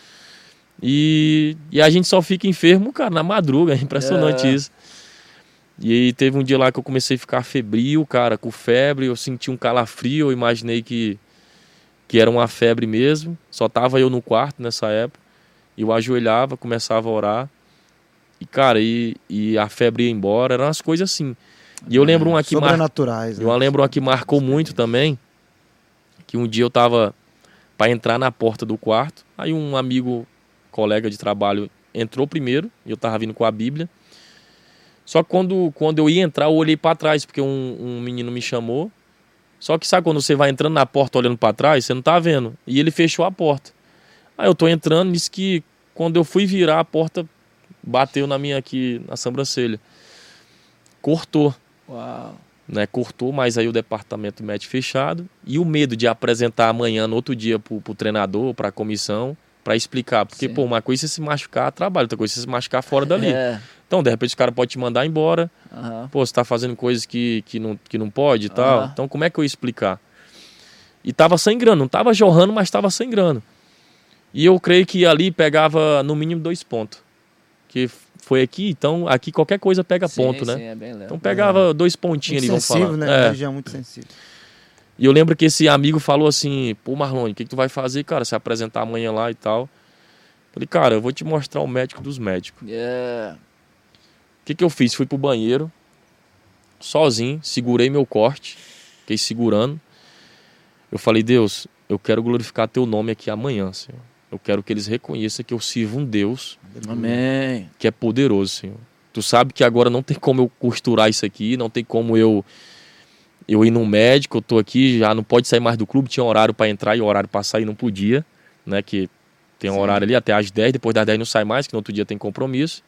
E, e a gente só fica enfermo, cara, na madruga. (laughs) É impressionante É. isso. E aí teve um dia lá que eu comecei a ficar febril, cara, com febre. Eu senti um calafrio, eu imaginei que, que era uma febre mesmo. Só tava eu no quarto nessa época. E eu ajoelhava, começava a orar. E, cara, e, e a febre ia embora. Eram umas coisas assim. E eu lembro uma que mar... Sobrenaturais. né? Eu lembro uma que marcou muito também. Que um dia eu tava para entrar na porta do quarto. Aí um amigo, colega de trabalho, entrou primeiro. E eu tava vindo com a Bíblia. Só que quando, quando eu ia entrar, eu olhei para trás, porque um, um menino me chamou. Só que sabe quando você vai entrando na porta olhando para trás, você não tá vendo. E ele fechou a porta. Aí eu tô entrando, disse que quando eu fui virar, a porta bateu na minha aqui, na sobrancelha. Cortou Uau. né, cortou, mas aí o departamento médico fechado e o medo de apresentar amanhã, no outro dia, pro, treinador, pra comissão, pra explicar. Porque, Sim. pô, uma coisa é você se machucar, trabalho, outra coisa é você se machucar fora dali. É. Então, de repente, o cara pode te mandar embora, aham. pô, você tá fazendo coisas que, que, não, que não pode e tal. Aham. Então, como é que eu ia explicar? E tava sangrando, não tava jorrando, mas tava sangrando. E eu creio que ali pegava no mínimo dois pontos. Que foi aqui, então aqui qualquer coisa pega Sim, ponto, né? Sim, é bem leve. Então pegava dois pontinhos Muito ali, vamos sensível, falar. né? É. Uma região muito sensível. E eu lembro que esse amigo falou assim: pô, Marlone, o que, que tu vai fazer, cara? Se apresentar amanhã lá e tal. Falei, cara, eu vou te mostrar o médico dos médicos. É. O que, que eu fiz? Fui pro banheiro, sozinho, segurei meu corte, fiquei segurando. Eu falei, Deus, eu quero glorificar teu nome aqui amanhã, Senhor. Eu quero que eles reconheçam que eu sirvo um Deus Amém. que é poderoso, Senhor. Tu sabe que agora não tem como eu costurar isso aqui, não tem como eu eu ir num médico, eu tô aqui, já não pode sair mais do clube, tinha horário para entrar e horário para sair não podia, né, que tem um Sim. horário ali até às 10, depois das 10 não sai mais, que no outro dia tem compromisso.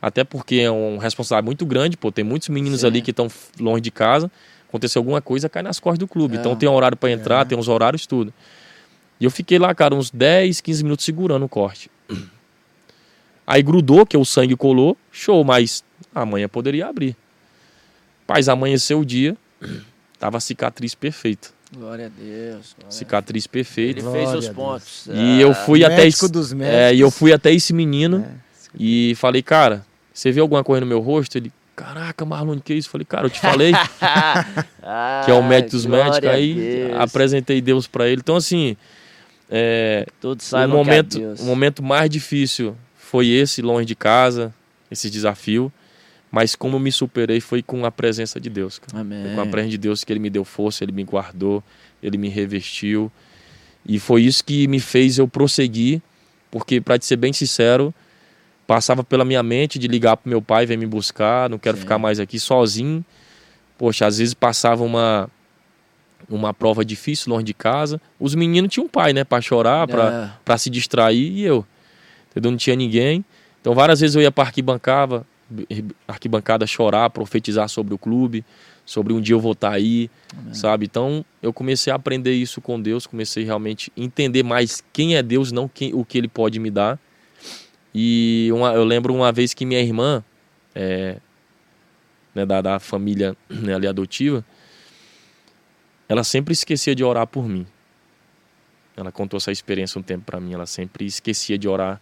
Até porque é um responsabilidade muito grande, pô, tem muitos meninos Sim. ali que estão longe de casa, aconteceu alguma coisa, cai nas costas do clube. É. Então tem um horário para entrar, É. tem uns horários tudo. E eu fiquei lá, cara, uns 10, 15 minutos segurando o corte. Aí grudou, que o sangue colou, show, mas amanhã poderia abrir. Paz, amanheceu o dia, tava a cicatriz perfeita. Glória a Deus. glória. Cicatriz perfeita. Ele fez os pontos. E Ah, eu fui até esse, dos é, e eu fui até esse menino É. e falei, cara, você viu alguma coisa no meu rosto? Ele, caraca, Marlon, que isso? Falei, cara, eu te falei (laughs) que é o médico dos Ah, médicos. Aí Deus. apresentei Deus pra ele. Então, assim, é, Todos o momento, que é Deus. o momento mais difícil foi esse, longe de casa, esse desafio. Mas como eu me superei foi com a presença de Deus. Com a presença de Deus que Ele me deu força, Ele me guardou, Ele me revestiu. E foi isso que me fez eu prosseguir, porque, para te ser bem sincero, passava pela minha mente de ligar pro meu pai, vem me buscar, não quero Sim. ficar mais aqui sozinho. Poxa, às vezes passava uma uma prova difícil longe de casa. Os meninos tinham um pai, né, para chorar, para É. para se distrair e eu. Entendeu? Não tinha ninguém. Então várias vezes eu ia para arquibancada, arquibancada chorar, profetizar sobre o clube, sobre um dia eu vou estar aí, sabe? Então eu comecei a aprender isso com Deus, comecei realmente a entender mais quem é Deus, não quem, o que Ele pode me dar. E uma- eu lembro uma vez que minha irmã, é, né, da, da família né, ali adotiva, ela sempre esquecia de orar por mim. Ela contou essa experiência um tempo para mim, ela sempre esquecia de orar.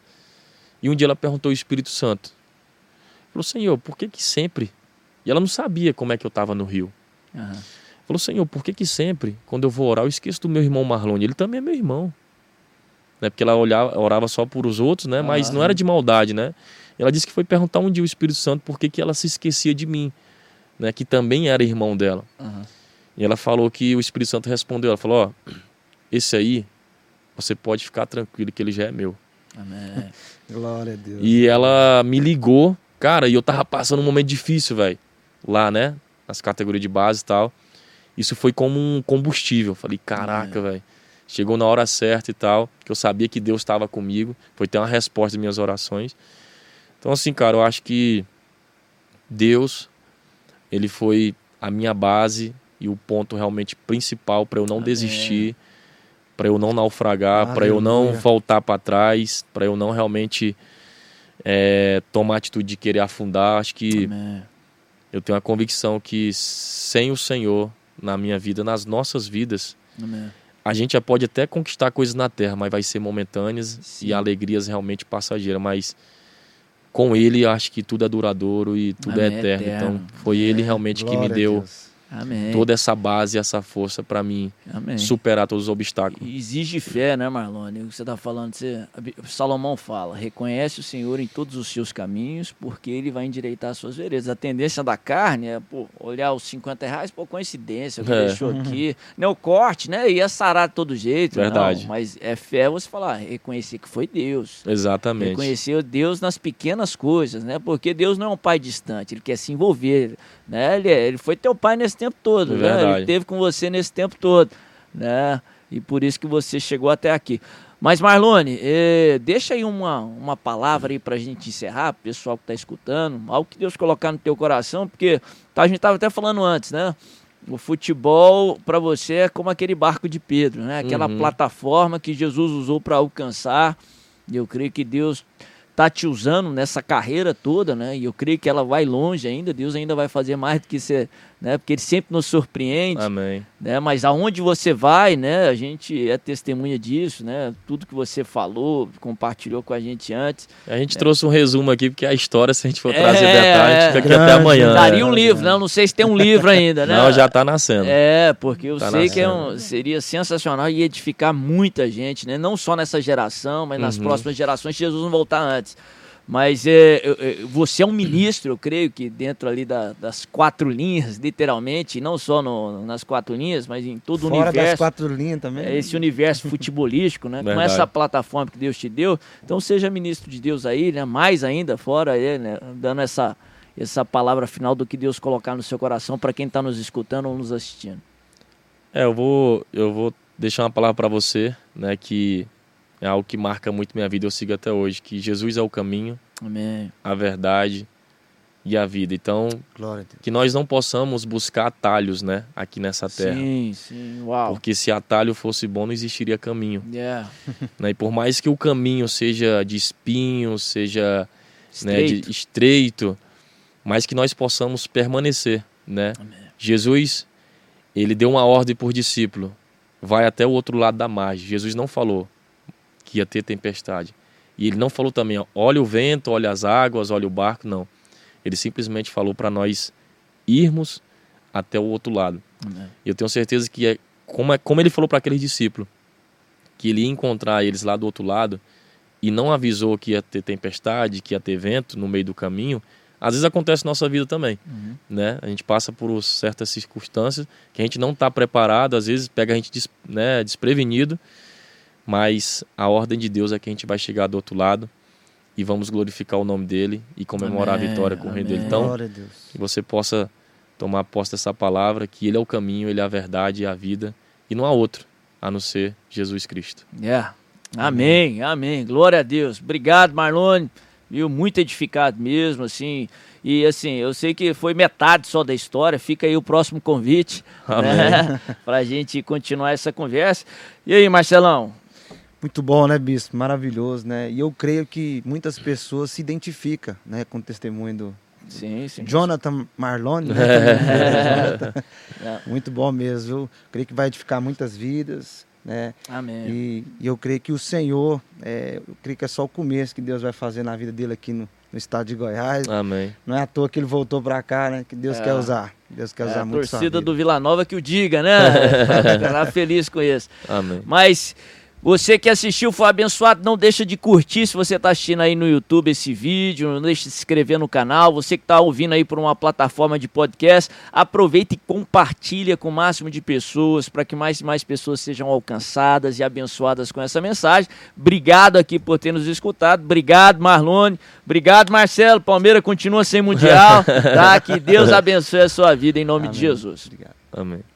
E um dia ela perguntou ao Espírito Santo. Falou, Senhor, por que que sempre? E ela não sabia como é que eu estava no Rio. Aham. Falou, Senhor, por que que sempre, quando eu vou orar, eu esqueço do meu irmão Marlone? Ele também é meu irmão. Né? Porque ela olhava, orava só por os outros, né? Mas Ah. não era de maldade, né? Ela disse que foi perguntar um dia ao Espírito Santo por que que ela se esquecia de mim, né? Que também era irmão dela. Aham. E ela falou que o Espírito Santo respondeu, ela falou, ó, esse aí, você pode ficar tranquilo que ele já é meu. Amém. (laughs) Glória a Deus. E ela me ligou, cara, e eu tava passando um momento difícil, velho. Lá, né? Nas categorias de base e tal. Isso foi como um combustível. Eu Falei, caraca, velho. Chegou na hora certa e tal. Que eu sabia que Deus estava comigo. Foi ter uma resposta às minhas orações. Então, assim, cara, eu acho que Deus, ele foi a minha base e o ponto realmente principal para eu não Amém. desistir, para eu não naufragar, para eu não voltar para trás, para eu não realmente é, tomar atitude de querer afundar. Acho que Amém. eu tenho a convicção que sem o Senhor na minha vida, nas nossas vidas, Amém. a gente já pode até conquistar coisas na terra, mas vai ser momentâneas Sim. e alegrias realmente passageiras. Mas com Ele, acho que tudo é duradouro e tudo é eterno. eterno. Então, foi Ele realmente que me Glória deu Deus. Amém. toda essa base, essa força para mim Amém. superar todos os obstáculos. E Exige fé, né, Marlone? O que você está falando, você, Salomão fala: reconhece o Senhor em todos os seus caminhos, porque ele vai endireitar as suas veredas. A tendência da carne é pô, olhar os 50 reais, pô, coincidência, que É. deixou aqui. Não, o corte, né? Ia sarar de todo jeito. Verdade. Não, mas é fé você falar, reconhecer que foi Deus. Exatamente. Reconhecer Deus nas pequenas coisas, né? Porque Deus não é um pai distante, ele quer se envolver, né? Ele, é- ele foi teu pai nesse tempo todo, né? Verdade. Ele esteve com você nesse tempo todo, né? E por isso que você chegou até aqui. Mas Marlone, eh, deixa aí uma, uma palavra aí pra gente encerrar, pro pessoal que tá escutando, algo que Deus colocar no teu coração, porque tá, a gente tava até falando antes, né? O futebol para você é como aquele barco de Pedro, né? Aquela Uhum. plataforma que Jesus usou para alcançar. E eu creio que Deus tá te usando nessa carreira toda, né? E eu creio que ela vai longe ainda. Deus ainda vai fazer mais do que você, né? Porque Ele sempre nos surpreende, Amém. né? Mas aonde você vai, né? A gente é testemunha disso, né? Tudo que você falou, compartilhou com a gente antes. A gente trouxe um resumo aqui, porque a história, se a gente for É, trazer detalhe, a gente fica aqui grande, até amanhã. Daria um né? livro, né? Eu não sei se tem um livro ainda, né? Não, já tá nascendo. É, porque eu Tá sei que é nascendo. um- seria sensacional e edificar muita gente, né? Não só nessa geração, mas nas Uhum. próximas gerações, se Jesus não voltar antes. Mas é, você é um ministro, eu creio que dentro ali da- das quatro linhas, literalmente, não só no- nas quatro linhas, mas em todo o Fora das universo. quatro linhas também. É esse universo futebolístico, né? Com essa plataforma que Deus te deu. Então seja ministro de Deus aí, né? Mais ainda, fora aí, né? Dando essa, essa palavra final do que Deus colocar no seu coração para quem está nos escutando ou nos assistindo. É, eu vou, eu vou deixar uma palavra para você, né, que é algo que marca muito minha vida, eu sigo até hoje, que Jesus é o caminho, Amém. a verdade e a vida. Então, Glória a Deus. que nós não possamos buscar atalhos, né, aqui nessa terra. Sim, sim, uau. Porque se atalho fosse bom, não existiria caminho. Yeah. (laughs) Né? E por mais que o caminho seja de espinhos, seja né, Estreito. de estreito, mas que nós possamos permanecer, né? Jesus, ele deu uma ordem por discípulo, vai até o outro lado da margem. Jesus não falou que ia ter tempestade. E ele não falou também, ó, olha o vento, olha as águas, olha o barco, não. Ele simplesmente falou para nós irmos até o outro lado. E eu tenho certeza que é como, é, como ele falou para aqueles discípulos, que ele ia encontrar eles lá do outro lado e não avisou que ia ter tempestade, que ia ter vento no meio do caminho, às vezes acontece na nossa vida também, Uhum. né? A gente passa por certas circunstâncias que a gente não está preparado, às vezes pega a gente des, né, desprevenido, mas a ordem de Deus é que a gente vai chegar do outro lado e vamos glorificar o nome dele e comemorar Amém, a vitória com o reino dele. amém. Então, que você possa tomar posse dessa palavra, que Ele é o caminho, Ele é a verdade e a vida, e não há outro a não ser Jesus Cristo. É. Yeah. Amém, amém. Glória a Deus. Obrigado, Marlone. Viu? Muito edificado mesmo, assim. E assim, eu sei que foi metade só da história. Fica aí o próximo convite né? (laughs) para a gente continuar essa conversa. E aí, Marcelão? Muito bom, né, Bispo? Maravilhoso, né? E eu creio que muitas pessoas se identificam né, com o testemunho do, Sim, sim. Jonathan Marlone, né? (laughs) Muito bom mesmo, viu? Creio que vai edificar muitas vidas, né? Amém. E, e eu creio que o Senhor, é, eu creio que é só o começo que Deus vai fazer na vida dele aqui no, no estado de Goiás. Amém. Não é à toa que ele voltou para cá, né? Que Deus é. quer usar. Deus quer usar é, muito. A torcida do Vila Nova que o diga, né? (laughs) Feliz com isso. Amém. Mas você que assistiu foi abençoado, não deixa de curtir se você está assistindo aí no YouTube esse vídeo, não deixe de se inscrever no canal. Você que está ouvindo aí por uma plataforma de podcast, aproveita e compartilha com o máximo de pessoas para que mais e mais pessoas sejam alcançadas e abençoadas com essa mensagem. Obrigado aqui por ter nos escutado. Obrigado, Marlone. Obrigado, Marcelo. Palmeiras continua sem mundial. (laughs) Tá? Que Deus abençoe a sua vida em nome Amém. de Jesus. Obrigado. Amém.